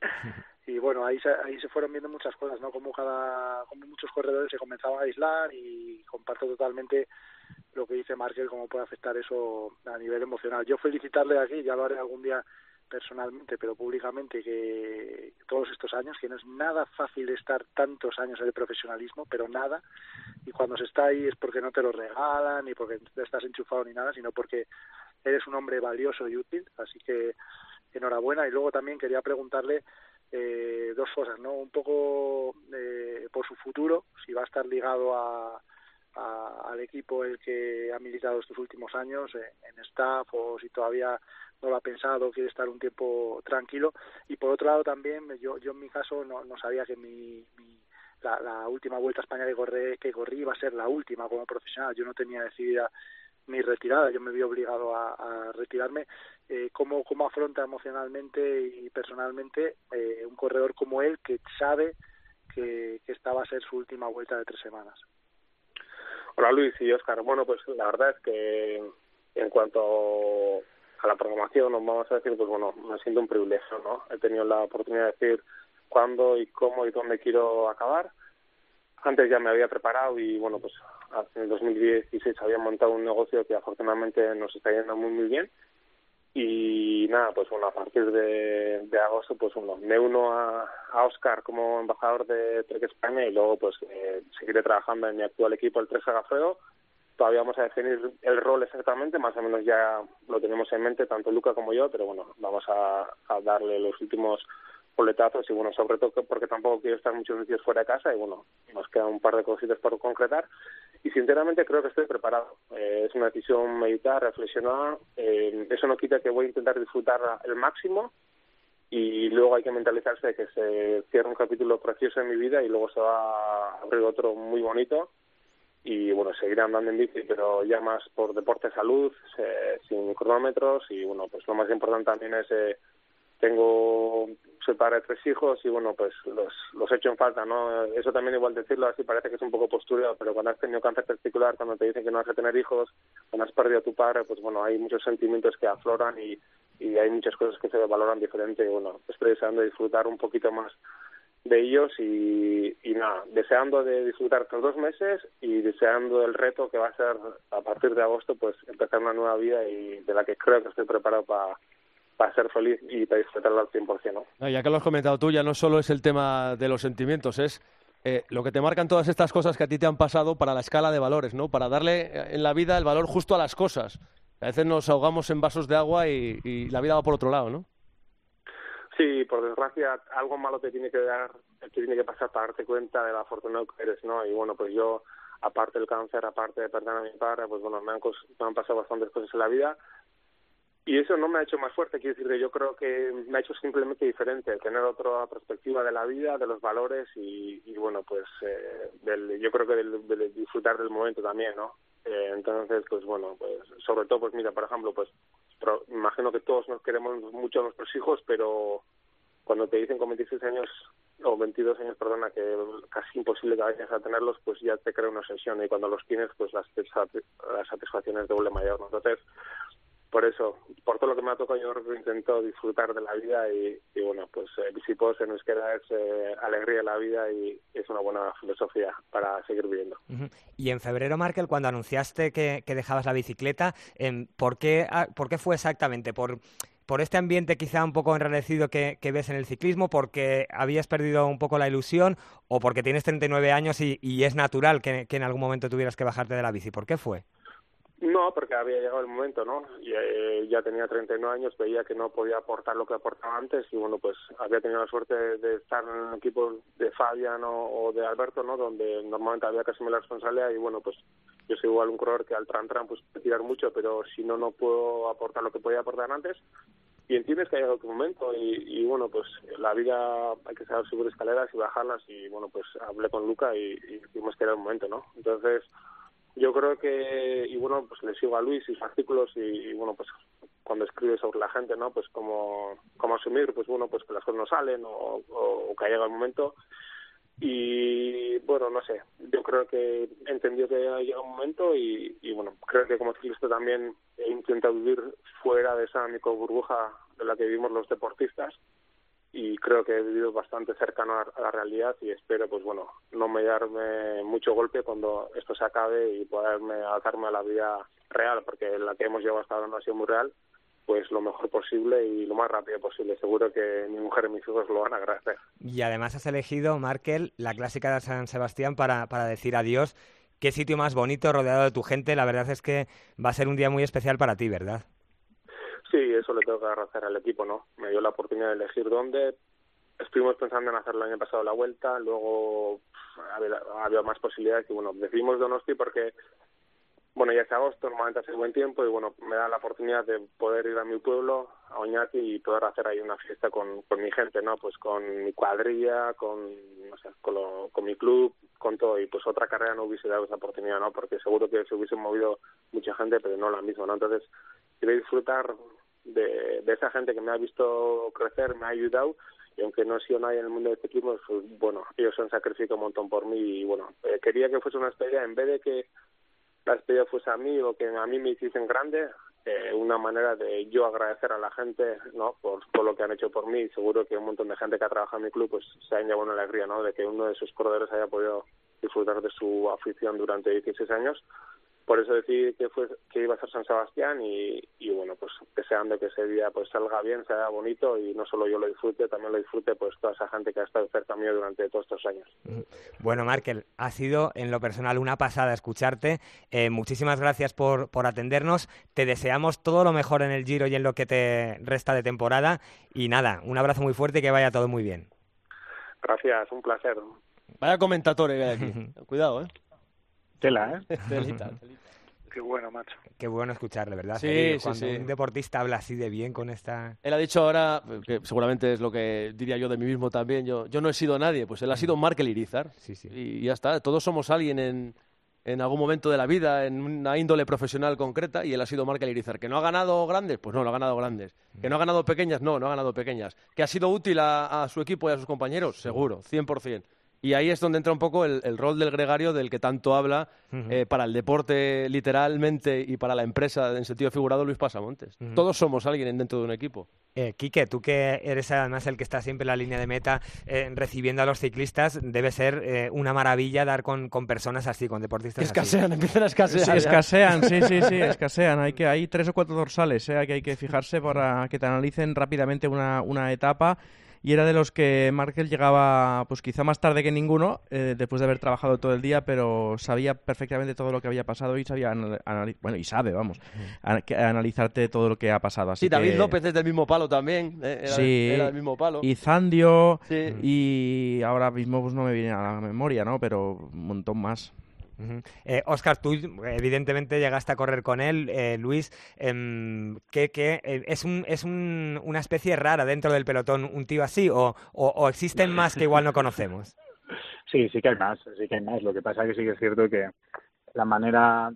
y bueno ahí se, ahí se fueron viendo muchas cosas no como cada como muchos corredores se comenzaban a aislar y comparto totalmente lo que dice Markel, cómo puede afectar eso a nivel emocional. Yo felicitarle aquí, ya lo haré algún día personalmente, pero públicamente, que todos estos años, que no es nada fácil estar tantos años en el profesionalismo, pero nada, y cuando se está ahí es porque no te lo regalan, ni porque estás enchufado ni nada, sino porque eres un hombre valioso y útil, así que enhorabuena. Y luego también quería preguntarle eh, dos cosas, ¿no? Un poco eh, por su futuro, si va a estar ligado a al equipo el que ha militado estos últimos años en, staff o si todavía no lo ha pensado, quiere estar un tiempo tranquilo. Y por otro lado también, yo, yo en mi caso no, no sabía que mi, la, última vuelta a España que corrí, que corrí iba a ser la última como profesional. Yo no tenía decidida mi retirada, yo me vi obligado a, retirarme. Eh, ¿cómo, ¿Cómo afronta emocionalmente y personalmente eh, un corredor como él que sabe que, que esta va a ser su última vuelta de tres semanas? Hola Luis y Oscar. Bueno, pues la verdad es que en cuanto a la programación, nos vamos a decir, pues bueno, me siento un privilegio, ¿no? He tenido la oportunidad de decir cuándo y cómo y dónde quiero acabar. Antes ya me había preparado y bueno, pues en el 2016 había montado un negocio que afortunadamente nos está yendo muy muy bien y nada, pues bueno, a partir de, agosto, pues bueno, me uno a, Oscar como embajador de Trek España y luego pues eh, seguiré trabajando en mi actual equipo, el Trek Sagafeo. Todavía vamos a definir el rol exactamente, más o menos ya lo tenemos en mente, tanto Luca como yo, pero bueno, vamos a, a darle los últimos boletazos y bueno, sobre todo porque tampoco quiero estar muchos días fuera de casa y bueno, nos quedan un par de cositas por concretar y sinceramente creo que estoy preparado. Eh, es una decisión meditar, reflexionar, eh, eso no quita que voy a intentar disfrutar el máximo y luego hay que mentalizarse de que se cierra un capítulo precioso en mi vida y luego se va a abrir otro muy bonito y bueno, seguiré andando en bici, pero ya más por deporte salud, eh, sin cronómetros y bueno, pues lo más importante también es eh, tengo soy padre de tres hijos y bueno pues los los echo en falta no eso también igual decirlo así parece que es un poco postureo pero cuando has tenido cáncer testicular cuando te dicen que no vas a tener hijos cuando has perdido a tu padre pues bueno hay muchos sentimientos que afloran y y hay muchas cosas que se valoran diferente. Y bueno estoy deseando disfrutar un poquito más de ellos y, y nada, deseando de disfrutar estos dos meses y deseando el reto que va a ser a partir de agosto pues empezar una nueva vida y de la que creo que estoy preparado para para ser feliz y para disfrutarlo al 100%. ¿no? ya que lo has comentado tú, ya no solo es el tema de los sentimientos, es eh, lo que te marcan todas estas cosas que a ti te han pasado para la escala de valores, ¿no? Para darle eh, en la vida el valor justo a las cosas. A veces nos ahogamos en vasos de agua y, la vida va por otro lado, ¿no? Sí, por desgracia, algo malo te tiene que dar, te tiene que pasar para darte cuenta de la fortuna que eres, ¿no? Y bueno, pues yo, aparte del cáncer, aparte de perder a mi padre, pues bueno, me han, me han pasado bastantes cosas en la vida y eso no me ha hecho más fuerte, quiero decir que yo creo que me ha hecho simplemente diferente, tener otra perspectiva de la vida, de los valores y, bueno, pues eh, del, yo creo que del, disfrutar del momento también, ¿no? Eh, entonces, pues bueno, pues sobre todo, pues mira, por ejemplo, pues imagino que todos nos queremos mucho a nuestros hijos, pero cuando te dicen con 26 años o 22 años, perdona, que casi imposible que vayas a tenerlos, pues ya te crea una obsesión y cuando los tienes, pues la, la satisfacción es doble mayor, ¿no? Entonces, por eso, por todo lo que me ha tocado, yo intento disfrutar de la vida y, bueno, pues eh, Visipos en euskera es eh, alegría de la vida y es una buena filosofía para seguir viviendo. Y en febrero, Markel, cuando anunciaste que, dejabas la bicicleta, em, ¿por qué, ah, ¿por qué fue exactamente? ¿Por, por este ambiente quizá un poco enrarecido que, ves en el ciclismo, porque habías perdido un poco la ilusión o porque tienes 39 años y, es natural que, que en algún momento tuvieras que bajarte de la bici? ¿Por qué fue? No, porque había llegado el momento, ¿no? Y, eh, ya tenía 39 años, veía que no podía aportar lo que aportaba antes y bueno, pues había tenido la suerte de estar en el equipo de Fabian o, de Alberto, ¿no? Donde normalmente había casi la responsabilidad y bueno, pues yo soy igual un corredor que al tran tran pues tirar mucho, pero si no, no puedo aportar lo que podía aportar antes. Y entiendes que ha llegado tu momento y, bueno, pues la vida hay que saber subir escaleras y bajarlas y bueno, pues hablé con Luca y, y dijimos que era el momento, ¿no? Entonces yo creo que, y bueno, pues le sigo a Luis y sus artículos y, bueno, pues cuando escribe sobre la gente, ¿no? Pues como, como asumir, pues bueno, pues que las cosas no salen o, o, que ha llegado el momento. Y bueno, no sé, yo creo que he entendido que ha llegado un momento y, bueno, creo que como ciclista también he intentado vivir fuera de esa micro burbuja de la que vivimos los deportistas y creo que he vivido bastante cercano a, la realidad y espero, pues bueno, no me darme mucho golpe cuando esto se acabe y poderme adaptarme a la vida real, porque la que hemos llevado hasta ahora no ha sido muy real, pues lo mejor posible y lo más rápido posible. Seguro que mi mujer y mis hijos lo van a agradecer. Y además has elegido, Markel, la clásica de San Sebastián para, para decir adiós. Qué sitio más bonito, rodeado de tu gente. La verdad es que va a ser un día muy especial para ti, ¿verdad? Sí, eso le tengo que agradecer al equipo, ¿no? Me dio la oportunidad de elegir dónde. Estuvimos pensando en hacer el año pasado la vuelta, luego había, más posibilidades y bueno, decidimos Donosti porque, bueno, ya es agosto, normalmente hace buen tiempo y bueno, me da la oportunidad de poder ir a mi pueblo, a Oñati y poder hacer ahí una fiesta con, con mi gente, ¿no? Pues con mi cuadrilla, con, no sé, con, lo, con mi club, con todo y pues otra carrera no hubiese dado esa oportunidad, ¿no? Porque seguro que se hubiese movido mucha gente, pero no la misma, ¿no? Entonces, quiero disfrutar de, de esa gente que me ha visto crecer, me ha ayudado y aunque no he sido nadie en el mundo del ciclismo, pues, bueno, ellos han sacrificado un montón por mí y bueno, eh, quería que fuese una despedida, en vez de que la despedida fuese a mí o que a mí me hiciesen grande, eh, una manera de yo agradecer a la gente, ¿no? Por, por lo que han hecho por mí seguro que un montón de gente que ha trabajado en mi club, pues se ha llevado una alegría, ¿no? De que uno de sus corredores haya podido disfrutar de su afición durante 16 años por eso decidí que fue que iba a ser San Sebastián y, y, bueno pues deseando que ese día pues salga bien sea bonito y no solo yo lo disfrute también lo disfrute pues toda esa gente que ha estado cerca mío durante todos estos años. Bueno Markel ha sido en lo personal una pasada escucharte. Eh, muchísimas gracias por por atendernos. Te deseamos todo lo mejor en el Giro y en lo que te resta de temporada. Y nada un abrazo muy fuerte y que vaya todo muy bien. Gracias un placer. Vaya comentador aquí. Cuidado eh Tela, ¿eh? Qué bueno, macho. Qué bueno escucharle, ¿verdad? Sí, sí, Cuando un deportista habla así de bien con esta... Él ha dicho ahora, que seguramente es lo que diría yo de mí mismo también, yo, yo no he sido nadie, pues él ha sido Markel Irizar. Sí, sí. Y ya está, todos somos alguien en, en algún momento de la vida, en una índole profesional concreta, y él ha sido Markel Irizar. ¿Que no ha ganado grandes? Pues no, no ha ganado grandes. ¿Que no ha ganado pequeñas? No, no ha ganado pequeñas. ¿Que ha sido útil a, a su equipo y a sus compañeros? Seguro, 100%. Y ahí es donde entra un poco el, rol del gregario del que tanto habla eh, para el deporte literalmente y para la empresa en sentido figurado Luis Pasamontes. Todos somos alguien dentro de un equipo. Eh, Quique, tú que eres además el que está siempre en la línea de meta eh, recibiendo a los ciclistas, debe ser eh, una maravilla dar con, con, personas así, con deportistas escasean, empiezan a escasear. Sí, escasean, sí, sí, sí, escasean. Hay, que, hay tres o cuatro dorsales que hay que fijarse para que te analicen rápidamente una, una etapa y era de los que Markel llegaba pues quizá más tarde que ninguno eh, después de haber trabajado todo el día pero sabía perfectamente todo lo que había pasado y sabía bueno y sabe vamos analizarte todo lo que ha pasado así sí David López es del mismo palo también eh, era, sí era del mismo palo. y Zandio y ahora mismo pues no me viene a la memoria no pero un montón más eh, Oscar, tú evidentemente llegaste a correr con él, eh, Luis, em, que, eh, es, un, es un, una especie rara dentro del pelotón, un tío así, o, o, existen más que igual no conocemos. Sí, sí que hay más, sí que hay más. Lo que pasa es que sí que es cierto que la manera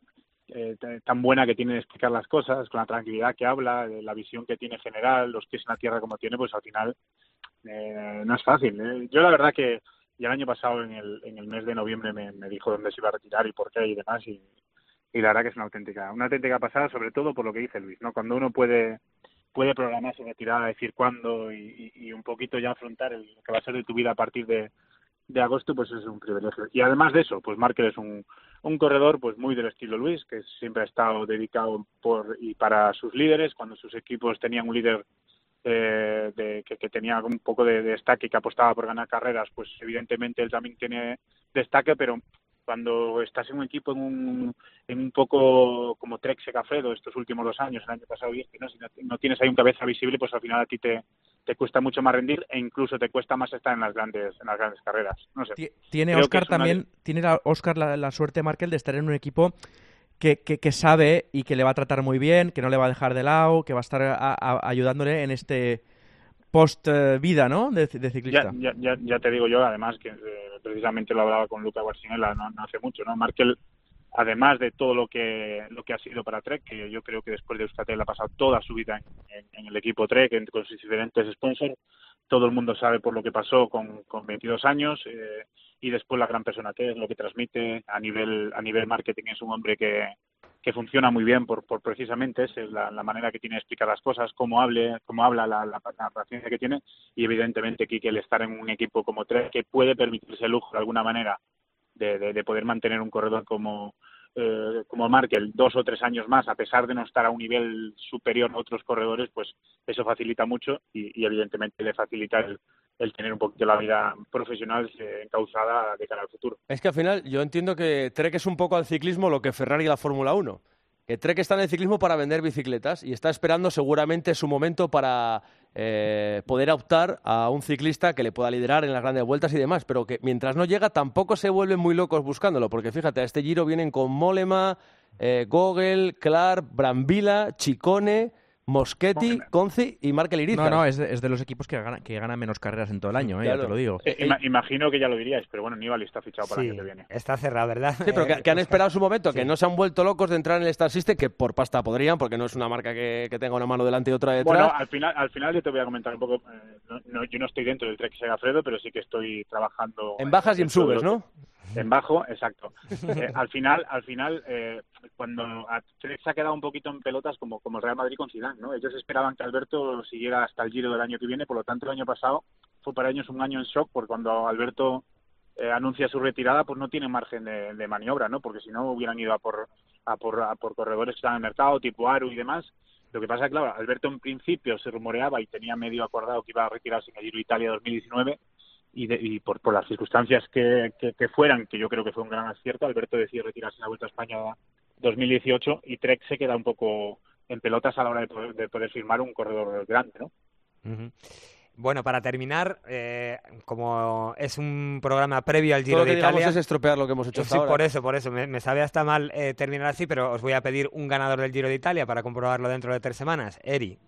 tan buena que tiene de explicar las cosas, con la tranquilidad que habla, la visión que tiene general, los pies en la tierra como tiene, pues al final no es fácil. Yo la verdad que y el año pasado, en el, mes de noviembre, me, dijo dónde se iba a retirar y por qué y demás. Y, la verdad que es una auténtica, una auténtica pasada, sobre todo por lo que dice Luis, ¿no? Cuando uno puede puede programar su retirada, decir cuándo y, un poquito ya afrontar el, lo que va a ser de tu vida a partir de, de agosto, pues es un privilegio. Y además de eso, pues Márquez es un, un corredor pues muy del estilo Luis, que siempre ha estado dedicado por y para sus líderes. Cuando sus equipos tenían un líder eh, de, que, tenía un poco de, destaque y que apostaba por ganar carreras, pues evidentemente él también tiene destaque, pero cuando estás en un equipo en un, en un poco como Trek Segafredo estos últimos dos años, el año pasado y este, ¿no? si no, tienes ahí un cabeza visible, pues al final a ti te, te cuesta mucho más rendir e incluso te cuesta más estar en las grandes en las grandes carreras. No sé. Tiene Oscar también, tiene Oscar la, la suerte, Markel, de estar en un equipo que, que, sabe y que le va a tratar muy bien, que no le va a dejar de lado, que va a estar ayudándole en este post-vida, ¿no? De, ciclista. Ya, ya, ya, te digo yo, además, que eh, precisamente lo hablaba con Luca Guarcinella no, hace mucho, ¿no? Markel, además de todo lo que lo que ha sido para Trek, que yo creo que después de Euskatel ha pasado toda su vida en, el equipo Trek, con sus diferentes sponsors, todo el mundo sabe por lo que pasó con, con 22 años, eh, y después la gran persona que es, lo que transmite a nivel, a nivel marketing, es un hombre que, que funciona muy bien por, por precisamente es la, manera que tiene de explicar las cosas, cómo, hable, cómo habla, la, la, paciencia que tiene y evidentemente que el estar en un equipo como tres que puede permitirse el lujo de alguna manera de, de, poder mantener un corredor como, eh, como Markel dos o tres años más, a pesar de no estar a un nivel superior a otros corredores, pues eso facilita mucho y, y evidentemente le facilita el, el tener un poquito la vida profesional eh, encauzada de cara al futuro. Es que al final yo entiendo que Trek es un poco al ciclismo lo que Ferrari y la Fórmula 1. Que Trek está en el ciclismo para vender bicicletas y está esperando seguramente su momento para eh, poder optar a un ciclista que le pueda liderar en las grandes vueltas y demás, pero que mientras no llega tampoco se vuelven muy locos buscándolo, porque fíjate, a este giro vienen con Molema, eh, Gogel, Clark, Brambila, Chicone, Moschetti, Conci y Markel Iriza. No, no, es de, los equipos que ganan que gana menos carreras en todo el año, eh, ya te lo digo. Eh, imagino que ya lo diríais, pero bueno, Nibali está fichado para el año que viene. Está cerrado, ¿verdad? Sí, pero que, han esperado su momento, que no se han vuelto locos de entrar en el Star System, que por pasta podrían, porque no es una marca que, tenga una mano delante y otra detrás. Bueno, al final, al final yo te voy a comentar un poco. Eh, yo no estoy dentro del Trek Segafredo, pero sí que estoy trabajando. En bajas y en subes, ¿no? En bajo, exacto. Eh, al final, al final eh, cuando se ha quedado un poquito en pelotas como, como el Real Madrid con Zidane, ¿no? Ellos esperaban que Alberto siguiera hasta el Giro del año que viene, por lo tanto el año pasado fue para ellos un año en shock, porque cuando Alberto eh, anuncia su retirada, pues no tiene margen de, maniobra, ¿no? Porque si no hubieran ido a por, a por, a por corredores que están en el mercado, tipo Aru y demás. Lo que pasa claro, Alberto en principio se rumoreaba y tenía medio acordado que iba a retirarse en el Giro Italia 2019 y, por, por, las circunstancias que, que, fueran, que yo creo que fue un gran acierto, Alberto decidió retirarse en la Vuelta a España 2018 y Trek se queda un poco en pelotas a la hora de poder, de poder firmar un corredor grande, ¿no? Bueno, para terminar, eh, como es un programa previo al Giro Todo lo que de Italia, es estropear lo que hemos hecho sí, por eso, por eso. Me, sabe hasta mal eh, terminar así, pero os voy a pedir un ganador del Giro de Italia para comprobarlo dentro de tres semanas. Eri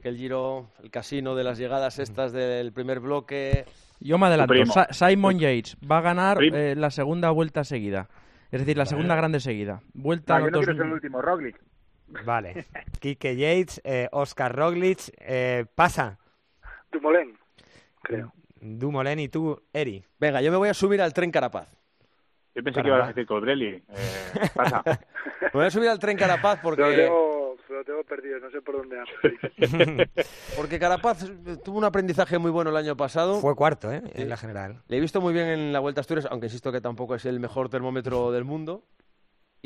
que el giro, el casino de las llegadas estas del primer bloque. Yo me adelanto. Simon Yates va a ganar eh, la segunda vuelta seguida. Es decir, la segunda grande seguida. Vuelta no, el último, Roglic. Vale. Kike Yates, eh, Oscar Roglic, eh, pasa. Dumoulin, creo. Dumoulin y tú, Eri. Venga, yo me voy a subir al tren Carapaz. Yo pensé que iba a decir Colbrelli. Eh, pasa. me voy a subir al tren Carapaz porque lo tengo perdido, no sé por dónde Porque Carapaz tuvo un aprendizaje muy bueno el año pasado. Fue cuarto, ¿eh? En la general. Le he visto muy bien en la Vuelta a Asturias, aunque insisto que tampoco es el mejor termómetro del mundo.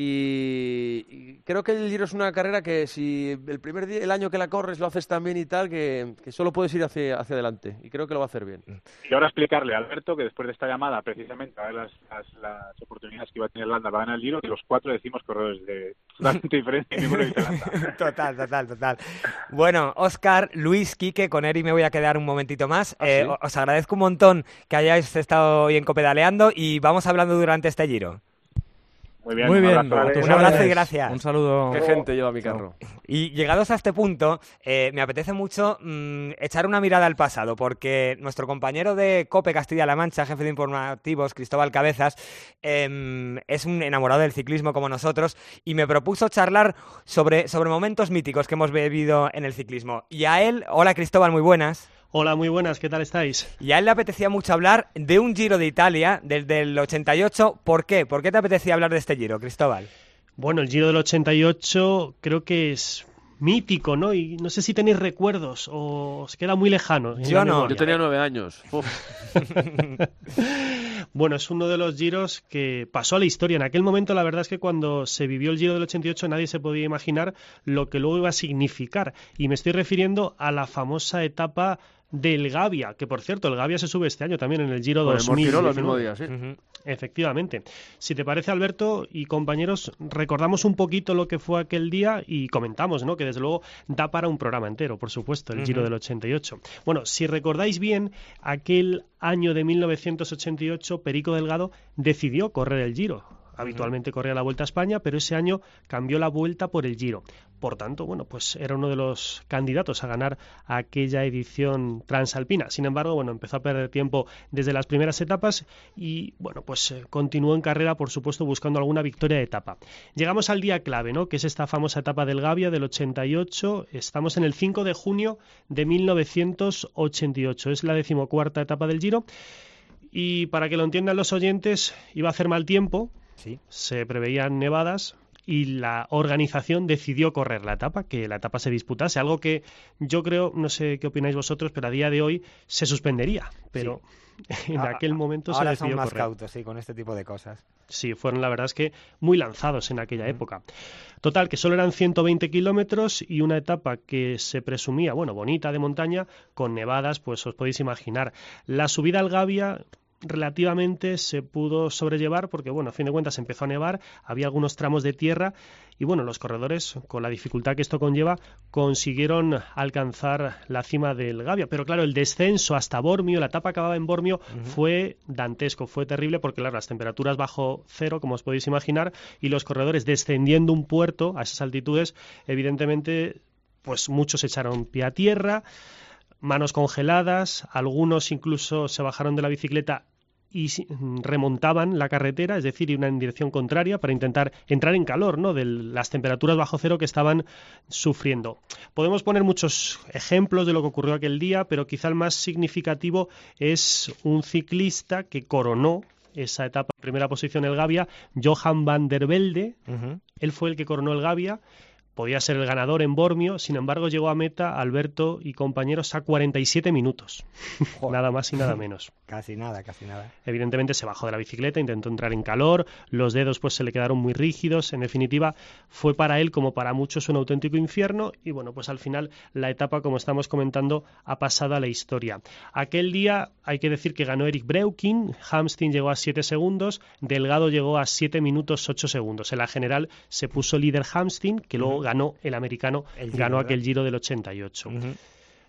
Y, creo que el Giro es una carrera que si el primer día, el año que la corres lo haces tan bien y tal, que, solo puedes ir hacia, hacia adelante. Y creo que lo va a hacer bien. Y ahora explicarle a Alberto que después de esta llamada, precisamente, a ver las, las, oportunidades que iba a tener Landa para ganar el Giro, que los cuatro decimos corredores de bastante diferencia y ninguno dice Landa. total, total, total. Bueno, Oscar, Luis, Quique, con Eri me voy a quedar un momentito más. ¿Ah, eh, os agradezco un montón que hayáis estado hoy en Copedaleando y vamos hablando durante este Giro. Muy bien, Muy bien. Un abrazo, y gracias. Un saludo. Qué gente lleva mi carro. Y llegados a este punto, eh, me apetece mucho mm, echar una mirada al pasado, porque nuestro compañero de COPE Castilla-La Mancha, jefe de informativos, Cristóbal Cabezas, em, es un enamorado del ciclismo como nosotros y me propuso charlar sobre, sobre momentos míticos que hemos vivido en el ciclismo. Y a él, hola Cristóbal, muy buenas. Hola, muy buenas, ¿qué tal estáis? Y a él le apetecía mucho hablar de un Giro de Italia desde el 88. ¿Por qué? ¿Por qué te apetecía hablar de este Giro, Cristóbal? Bueno, el Giro del 88 creo que es mítico, ¿no? Y no sé si tenéis recuerdos o os queda muy lejano. Yo no, yo tenía nueve años. bueno, es uno de los giros que pasó a la historia. En aquel momento, la verdad es que cuando se vivió el Giro del 88 nadie se podía imaginar lo que luego iba a significar. Y me estoy refiriendo a la famosa etapa del Gavia, que por cierto, el Gavia se sube este año también en el Giro 2000. los mismos días, ¿sí? Efectivamente. Si te parece, Alberto y compañeros, recordamos un poquito lo que fue aquel día y comentamos, ¿no? Que desde luego da para un programa entero, por supuesto, el Giro del 88. Bueno, si recordáis bien, aquel año de 1988, Perico Delgado decidió correr el Giro habitualmente corría la Vuelta a España, pero ese año cambió la Vuelta por el Giro. Por tanto, bueno, pues era uno de los candidatos a ganar aquella edición transalpina. Sin embargo, bueno, empezó a perder tiempo desde las primeras etapas y, bueno, pues eh, continuó en carrera, por supuesto, buscando alguna victoria de etapa. Llegamos al día clave, ¿no? Que es esta famosa etapa del Gavia del 88. Estamos en el 5 de junio de 1988. Es la decimocuarta etapa del Giro. Y para que lo entiendan los oyentes, iba a hacer mal tiempo, se preveían nevadas y la organización decidió correr la etapa, que la etapa se disputase, algo que yo creo, no sé qué opináis vosotros, pero a día de hoy se suspendería, pero en aquel momento se decidió son más correr. cautos, sí, con este tipo de cosas. Sí, fueron la verdad es que muy lanzados en aquella época. Total, que solo eran 120 kilómetros y una etapa que se presumía, bueno, bonita de montaña, con nevadas, pues os podéis imaginar. La subida al Gavia relativamente se pudo sobrellevar porque, bueno, a fin de cuentas empezó a nevar, había algunos tramos de tierra y, bueno, los corredores, con la dificultad que esto conlleva, consiguieron alcanzar la cima del Gavia. Pero, claro, el descenso hasta Bormio, la etapa acababa en Bormio, fue dantesco, fue terrible porque, claro, las temperaturas bajo cero, como os podéis imaginar, y los corredores descendiendo un puerto a esas altitudes, evidentemente, pues muchos echaron pie a tierra manos congeladas, algunos incluso se bajaron de la bicicleta y remontaban la carretera, es decir, iban en dirección contraria para intentar entrar en calor, ¿no? De las temperaturas bajo cero que estaban sufriendo. Podemos poner muchos ejemplos de lo que ocurrió aquel día, pero quizá el más significativo es un ciclista que coronó esa etapa en primera posición el Gavia, Johan van der Velde. Él fue el que coronó el Gavia podía ser el ganador en Bormio, sin embargo llegó a meta Alberto y compañeros a 47 minutos, nada más y nada menos. casi nada, casi nada. Evidentemente se bajó de la bicicleta, intentó entrar en calor, los dedos pues se le quedaron muy rígidos, en definitiva fue para él como para muchos un auténtico infierno y bueno, pues al final la etapa como estamos comentando ha pasado a la historia. Aquel día hay que decir que ganó Eric Breukin, Hamstin llegó a 7 segundos, Delgado llegó a 7 minutos 8 segundos. En la general se puso líder Hamstin, que luego ganó el americano, ganó aquel Giro del 88.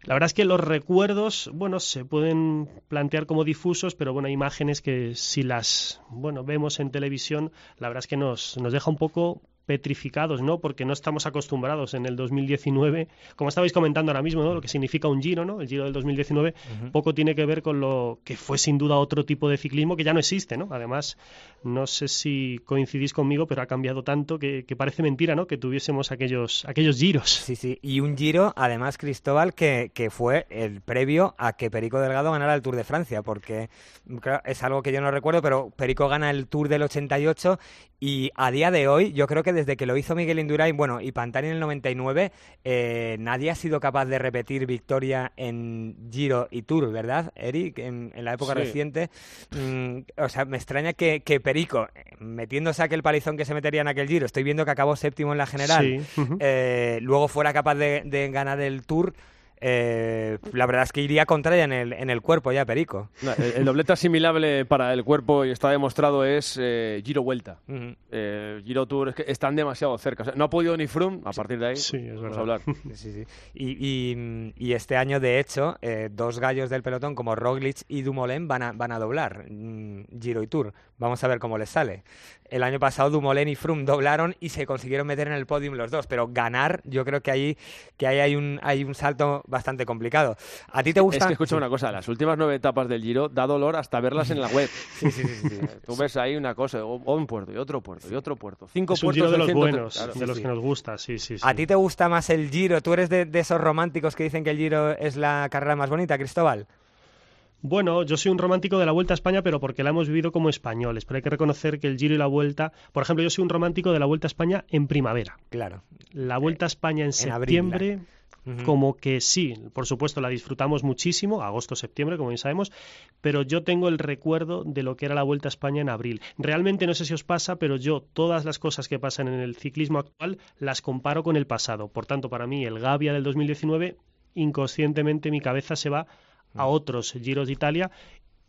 La verdad es que los recuerdos, bueno, se pueden plantear como difusos, pero bueno, hay imágenes que si las, bueno, vemos en televisión, la verdad es que nos, nos deja un poco petrificados, ¿no? Porque no estamos acostumbrados en el 2019, como estabais comentando ahora mismo, ¿no? Lo que significa un giro, ¿no? El giro del 2019 poco tiene que ver con lo que fue sin duda otro tipo de ciclismo que ya no existe, ¿no? Además, no sé si coincidís conmigo, pero ha cambiado tanto que, parece mentira, ¿no? Que tuviésemos aquellos, aquellos giros. Sí, sí. Y un giro, además, Cristóbal, que, que fue el previo a que Perico Delgado ganara el Tour de Francia, porque es algo que yo no recuerdo, pero Perico gana el Tour del 88 y a día de hoy yo creo que desde que lo hizo Miguel Indurain, bueno, y Pantani en el 99, eh, nadie ha sido capaz de repetir victoria en Giro y Tour, ¿verdad, Eric? En, la época reciente. Mm, o sea, me extraña que, Perico, metiéndose aquel palizón que se metería en aquel Giro, estoy viendo que acabó séptimo en la general, eh, luego fuera capaz de ganar el Tour eh, la verdad es que iría contra ella en el, en el cuerpo ya, Perico. el, doblete asimilable para el cuerpo, y está demostrado, es eh, Giro-Vuelta. Eh, Giro-Tour, es que están demasiado cerca. no ha podido ni Froome, a partir de ahí sí, es vamos a hablar. Y, y, este año, de hecho, dos gallos del pelotón como Roglic y Dumoulin van a, van a doblar mm, Giro y Tour. Vamos a ver cómo les sale. El año pasado Dumoulin y Froome doblaron y se consiguieron meter en el podium los dos, pero ganar, yo creo que ahí, que ahí hay, un, hay un salto bastante complicado. ¿A ti te gusta? Es que escucha una cosa, las últimas nueve etapas del Giro da dolor hasta verlas en la web. sí, sí, sí, Tú ves ahí una cosa, un puerto y otro puerto y otro puerto. Cinco es un Giro de los buenos, de los que nos gusta, sí, sí, sí. ¿A ti te gusta más el Giro? ¿Tú eres de, de esos románticos que dicen que el Giro es la carrera más bonita, Cristóbal? Bueno, yo soy un romántico de la Vuelta a España, pero porque la hemos vivido como españoles. Pero hay que reconocer que el Giro y la Vuelta, por ejemplo, yo soy un romántico de la Vuelta a España en primavera. Claro. La Vuelta a España en, septiembre. Como que sí, por supuesto la disfrutamos muchísimo, agosto, septiembre, como bien sabemos, pero yo tengo el recuerdo de lo que era la Vuelta a España en abril. Realmente no sé si os pasa, pero yo todas las cosas que pasan en el ciclismo actual las comparo con el pasado. Por tanto, para mí el Gavia del 2019, inconscientemente mi cabeza se va a otros Giros de Italia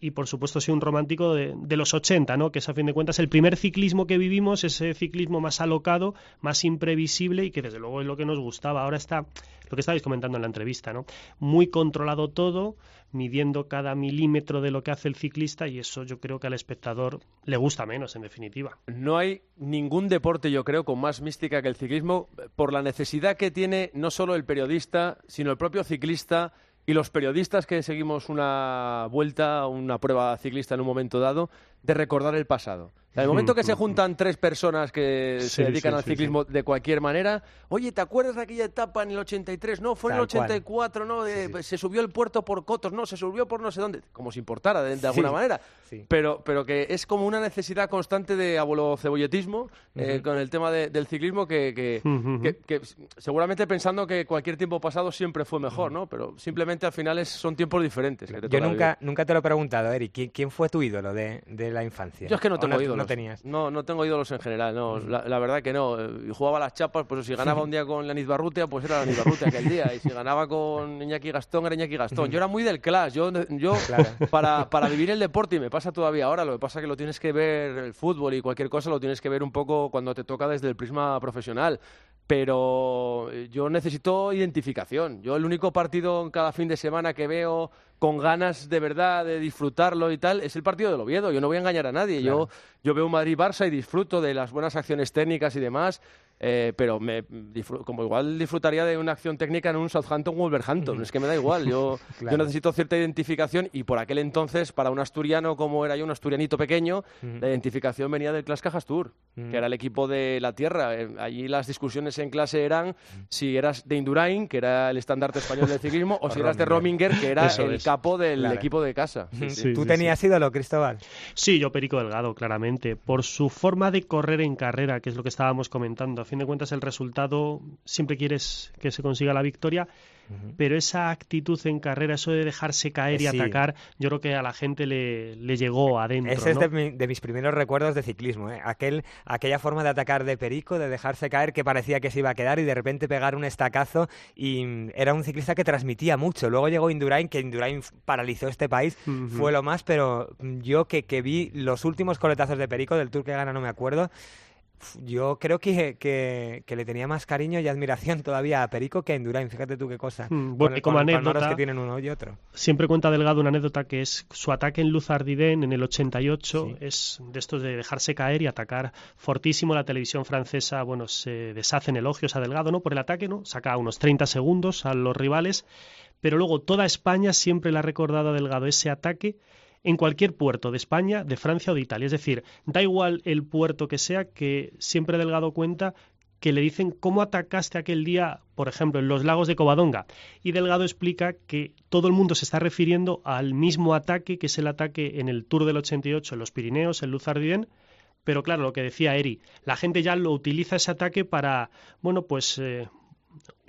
y por supuesto soy un romántico de, los 80, ¿no? que es a fin de cuentas el primer ciclismo que vivimos, ese ciclismo más alocado, más imprevisible y que desde luego es lo que nos gustaba. Ahora está lo que estabais comentando en la entrevista, ¿no? muy controlado todo, midiendo cada milímetro de lo que hace el ciclista y eso yo creo que al espectador le gusta menos, en definitiva. No hay ningún deporte, yo creo, con más mística que el ciclismo por la necesidad que tiene no solo el periodista, sino el propio ciclista y los periodistas que seguimos una vuelta, una prueba ciclista en un momento dado, de recordar el pasado. El momento que se juntan tres personas que se dedican al ciclismo de cualquier manera, oye, ¿te acuerdas de aquella etapa en el 83? No, fue en el 84, ¿no? se subió el puerto por Cotos, no, se subió por no sé dónde, como si importara de, alguna manera. Pero, pero que es como una necesidad constante de abuelo cebolletismo eh, con el tema del ciclismo que, que, seguramente pensando que cualquier tiempo pasado siempre fue mejor, ¿no? Pero simplemente al final son tiempos diferentes. Yo nunca, nunca te lo he preguntado, Eric, ¿quién, fue tu ídolo de, la infancia? Yo es que no tengo ídolos. No tenías. No, no tengo ídolos en general, no. Mm. La, verdad que no. Jugaba las chapas, pues si ganaba un día con Lenis Barrutia, pues era Lenis Barrutia aquel día. Y si ganaba con Iñaki Gastón, era Iñaki Gastón. Yo era muy del clash. Yo, yo para, para vivir el deporte, y me pasa todavía ahora, lo que pasa es que lo tienes que ver, el fútbol y cualquier cosa, lo tienes que ver un poco cuando te toca desde el prisma profesional pero yo necesito identificación. Yo el único partido en cada fin de semana que veo con ganas de verdad de disfrutarlo y tal, es el partido del Oviedo. Yo no voy a engañar a nadie. Yo, yo veo un Madrid-Barça y disfruto de las buenas acciones técnicas y demás, eh, pero me como igual disfrutaría de una acción técnica en un Southampton-Wolverhampton. Es que me da igual. Yo, yo necesito cierta identificación y por aquel entonces, para un asturiano como era yo, un asturianito pequeño, la identificación venía del Clas Cajas Tour, que era el equipo de la tierra. Eh, allí las discusiones en clase eran si eras de Indurain, que era el estandarte español del ciclismo, o si eras de Rominger, que era el capo del equipo de casa. ¿Tú tenías ídolo, Cristóbal? Sí, yo Perico Delgado, claramente. Por su forma de correr en carrera, que es lo que estábamos comentando. Fin de cuentas, el resultado siempre quieres que se consiga la victoria pero esa actitud en carrera, eso de dejarse caer y atacar, yo creo que a la gente le, llegó adentro. Ese es de, mis primeros recuerdos de ciclismo, ¿eh? Aquel, aquella forma de atacar de Perico, de dejarse caer que parecía que se iba a quedar y de repente pegar un estacazo y mm, era un ciclista que transmitía mucho. Luego llegó Indurain, que Indurain paralizó este país, fue lo más, pero yo que, que vi los últimos coletazos de Perico, del Tour que gana no me acuerdo, yo creo que, que, le tenía más cariño y admiración todavía a Perico que a Indurain. Fíjate tú qué cosa. Mm, bueno, como anécdota, que tienen uno y otro. Siempre cuenta Delgado una anécdota que es su ataque en Luz Ardiden en el 88. Es de estos de dejarse caer y atacar fortísimo. La televisión francesa, bueno, se deshace en elogios a Delgado, ¿no? Por el ataque, ¿no? Saca unos 30 segundos a los rivales. Pero luego toda España siempre le ha recordado a Delgado ese ataque en cualquier puerto de España, de Francia o de Italia. Es decir, da igual el puerto que sea, que siempre Delgado cuenta que le dicen cómo atacaste aquel día, por ejemplo, en los lagos de Covadonga. Y Delgado explica que todo el mundo se está refiriendo al mismo ataque, que es el ataque en el Tour del 88 en los Pirineos, en Luzardien, pero claro, lo que decía Eri, la gente ya lo utiliza ese ataque para, bueno, pues eh,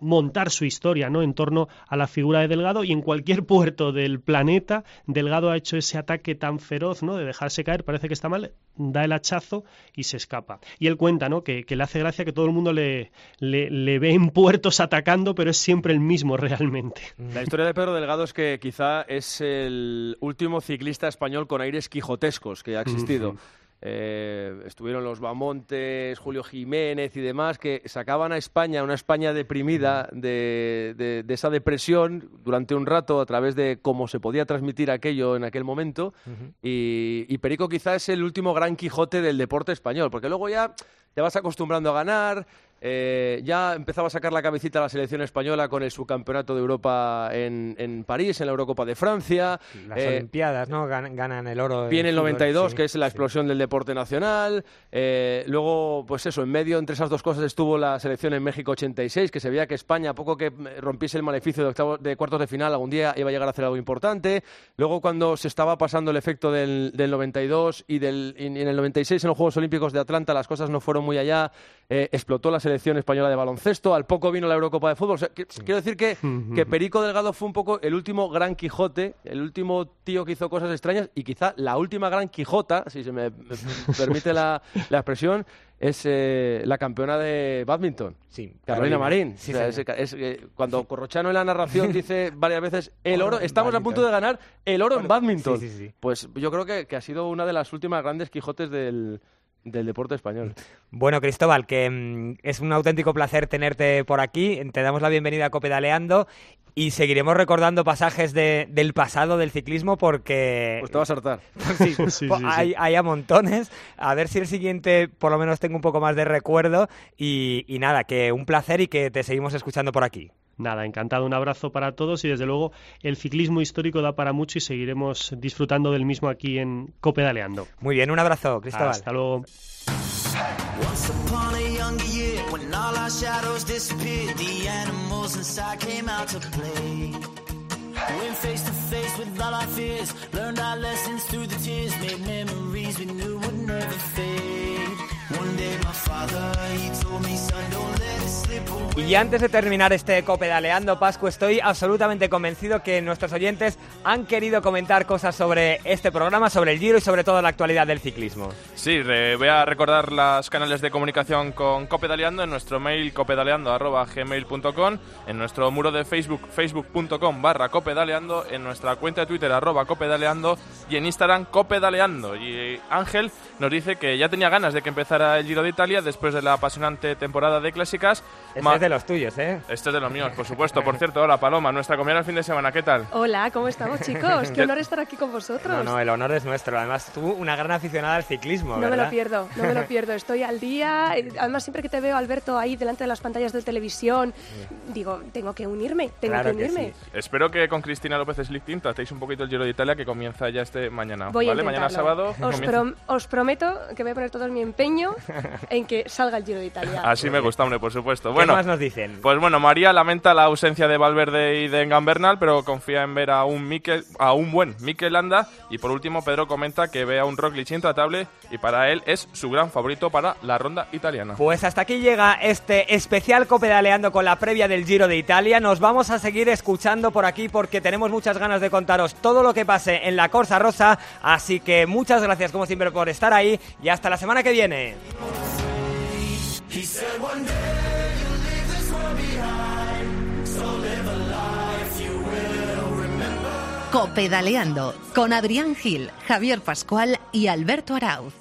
montar su historia ¿no? en torno a la figura de Delgado y en cualquier puerto del planeta Delgado ha hecho ese ataque tan feroz ¿no? de dejarse caer, parece que está mal, da el hachazo y se escapa. Y él cuenta ¿no? que, le hace gracia que todo el mundo le, le, ve en puertos atacando, pero es siempre el mismo realmente. La historia de Pedro Delgado es que quizá es el último ciclista español con aires quijotescos que ha existido. Eh, estuvieron los Bamontes, Julio Jiménez y demás, que sacaban a España, una España deprimida de, esa depresión durante un rato a través de cómo se podía transmitir aquello en aquel momento. y, y, Perico quizás es el último gran Quijote del deporte español, porque luego ya te vas acostumbrando a ganar, eh, ya empezaba a sacar la cabecita la selección española con el subcampeonato de Europa en, en París, en la Eurocopa de Francia. Las eh, Olimpiadas, ¿no? ganan el oro. Viene el 92, que es la explosión del deporte nacional. Eh, luego, pues eso, en medio entre esas dos cosas estuvo la selección en México 86, que se veía que España, a poco que rompiese el maleficio de, octavo, de cuartos de final, algún día iba a llegar a hacer algo importante. Luego, cuando se estaba pasando el efecto del, del 92 y, del, y en el 96 en los Juegos Olímpicos de Atlanta, las cosas no fueron muy allá. Explotó la selección española de baloncesto, al poco vino la Eurocopa de fútbol. Quiero decir que, que Perico Delgado fue un poco el último gran Quijote, el último tío que hizo cosas extrañas y quizá la última gran Quijota, si se me, permite la, expresión, es eh, la campeona de badminton, sí, Carolina, Marín. Eh, cuando Corrochano en la narración dice varias veces el oro, estamos a punto de ganar el oro en badminton. Pues yo creo que, que ha sido una de las últimas grandes Quijotes del, del deporte español. Bueno, Cristóbal, que mm, es un auténtico placer tenerte por aquí. Te damos la bienvenida a Copedaleando y seguiremos recordando pasajes del pasado del ciclismo porque... Pues te vas a hartar. sí, hay, hay, a montones. A ver si el siguiente por lo menos tengo un poco más de recuerdo. Y, y nada, que un placer y que te seguimos escuchando por aquí. Nada, encantado. Un abrazo para todos y desde luego el ciclismo histórico da para mucho y seguiremos disfrutando del mismo aquí en Copedaleando. Muy bien, un abrazo, Cristóbal. Hasta luego. Y antes de terminar este copedaleando Pascu, estoy absolutamente convencido que nuestros oyentes han querido comentar cosas sobre este programa, sobre el Giro y sobre todo la actualidad del ciclismo. Sí, voy a recordar los canales de comunicación con Copedaleando en nuestro mail copedaleando.gmail.com, en nuestro muro de Facebook, facebook.com barra copedaleando, en nuestra cuenta de Twitter arroba copedaleando y en Instagram copedaleando. Y Ángel nos dice que ya tenía ganas de que empezara el Giro de Italia después de la apasionante temporada de clásicas. Este es de los tuyos, ¿eh? Este es de los míos, por supuesto. Por cierto, hola Paloma, nuestra comida el fin de semana, ¿qué tal? Hola, ¿cómo estamos, chicos? Qué honor estar aquí con vosotros. No, no, el honor es nuestro. Además, tú, una gran aficionada al ciclismo, No me lo pierdo, no me lo pierdo. Estoy al día. Además, siempre que te veo, Alberto, ahí delante de las pantallas de televisión, digo, tengo que unirme, tengo que unirme. Espero que con Cristina López Slichting tratéis un poquito el Giro de Italia que comienza ya este mañana. Voy ¿vale? Mañana sábado. Os, os prometo que voy a poner todo mi empeño en que salga el Giro de Italia. Así me gusta, hombre, por supuesto. Bueno, ¿Qué más nos dicen? Pues bueno, María lamenta la ausencia de Valverde y de Gambernal, pero confía en ver a un, Mikel, a un buen Mikel Landa. Y por último, Pedro comenta que ve a un Roglic intratable y para él es su gran favorito para la ronda italiana. Pues hasta aquí llega este especial copedaleando con la previa del Giro de Italia. Nos vamos a seguir escuchando por aquí porque tenemos muchas ganas de contaros todo lo que pase en la Corsa Rosa. Así que muchas gracias como siempre por estar ahí y hasta la semana que viene. Copedaleando con Adrián Gil, Javier Pascual y Alberto Arauz.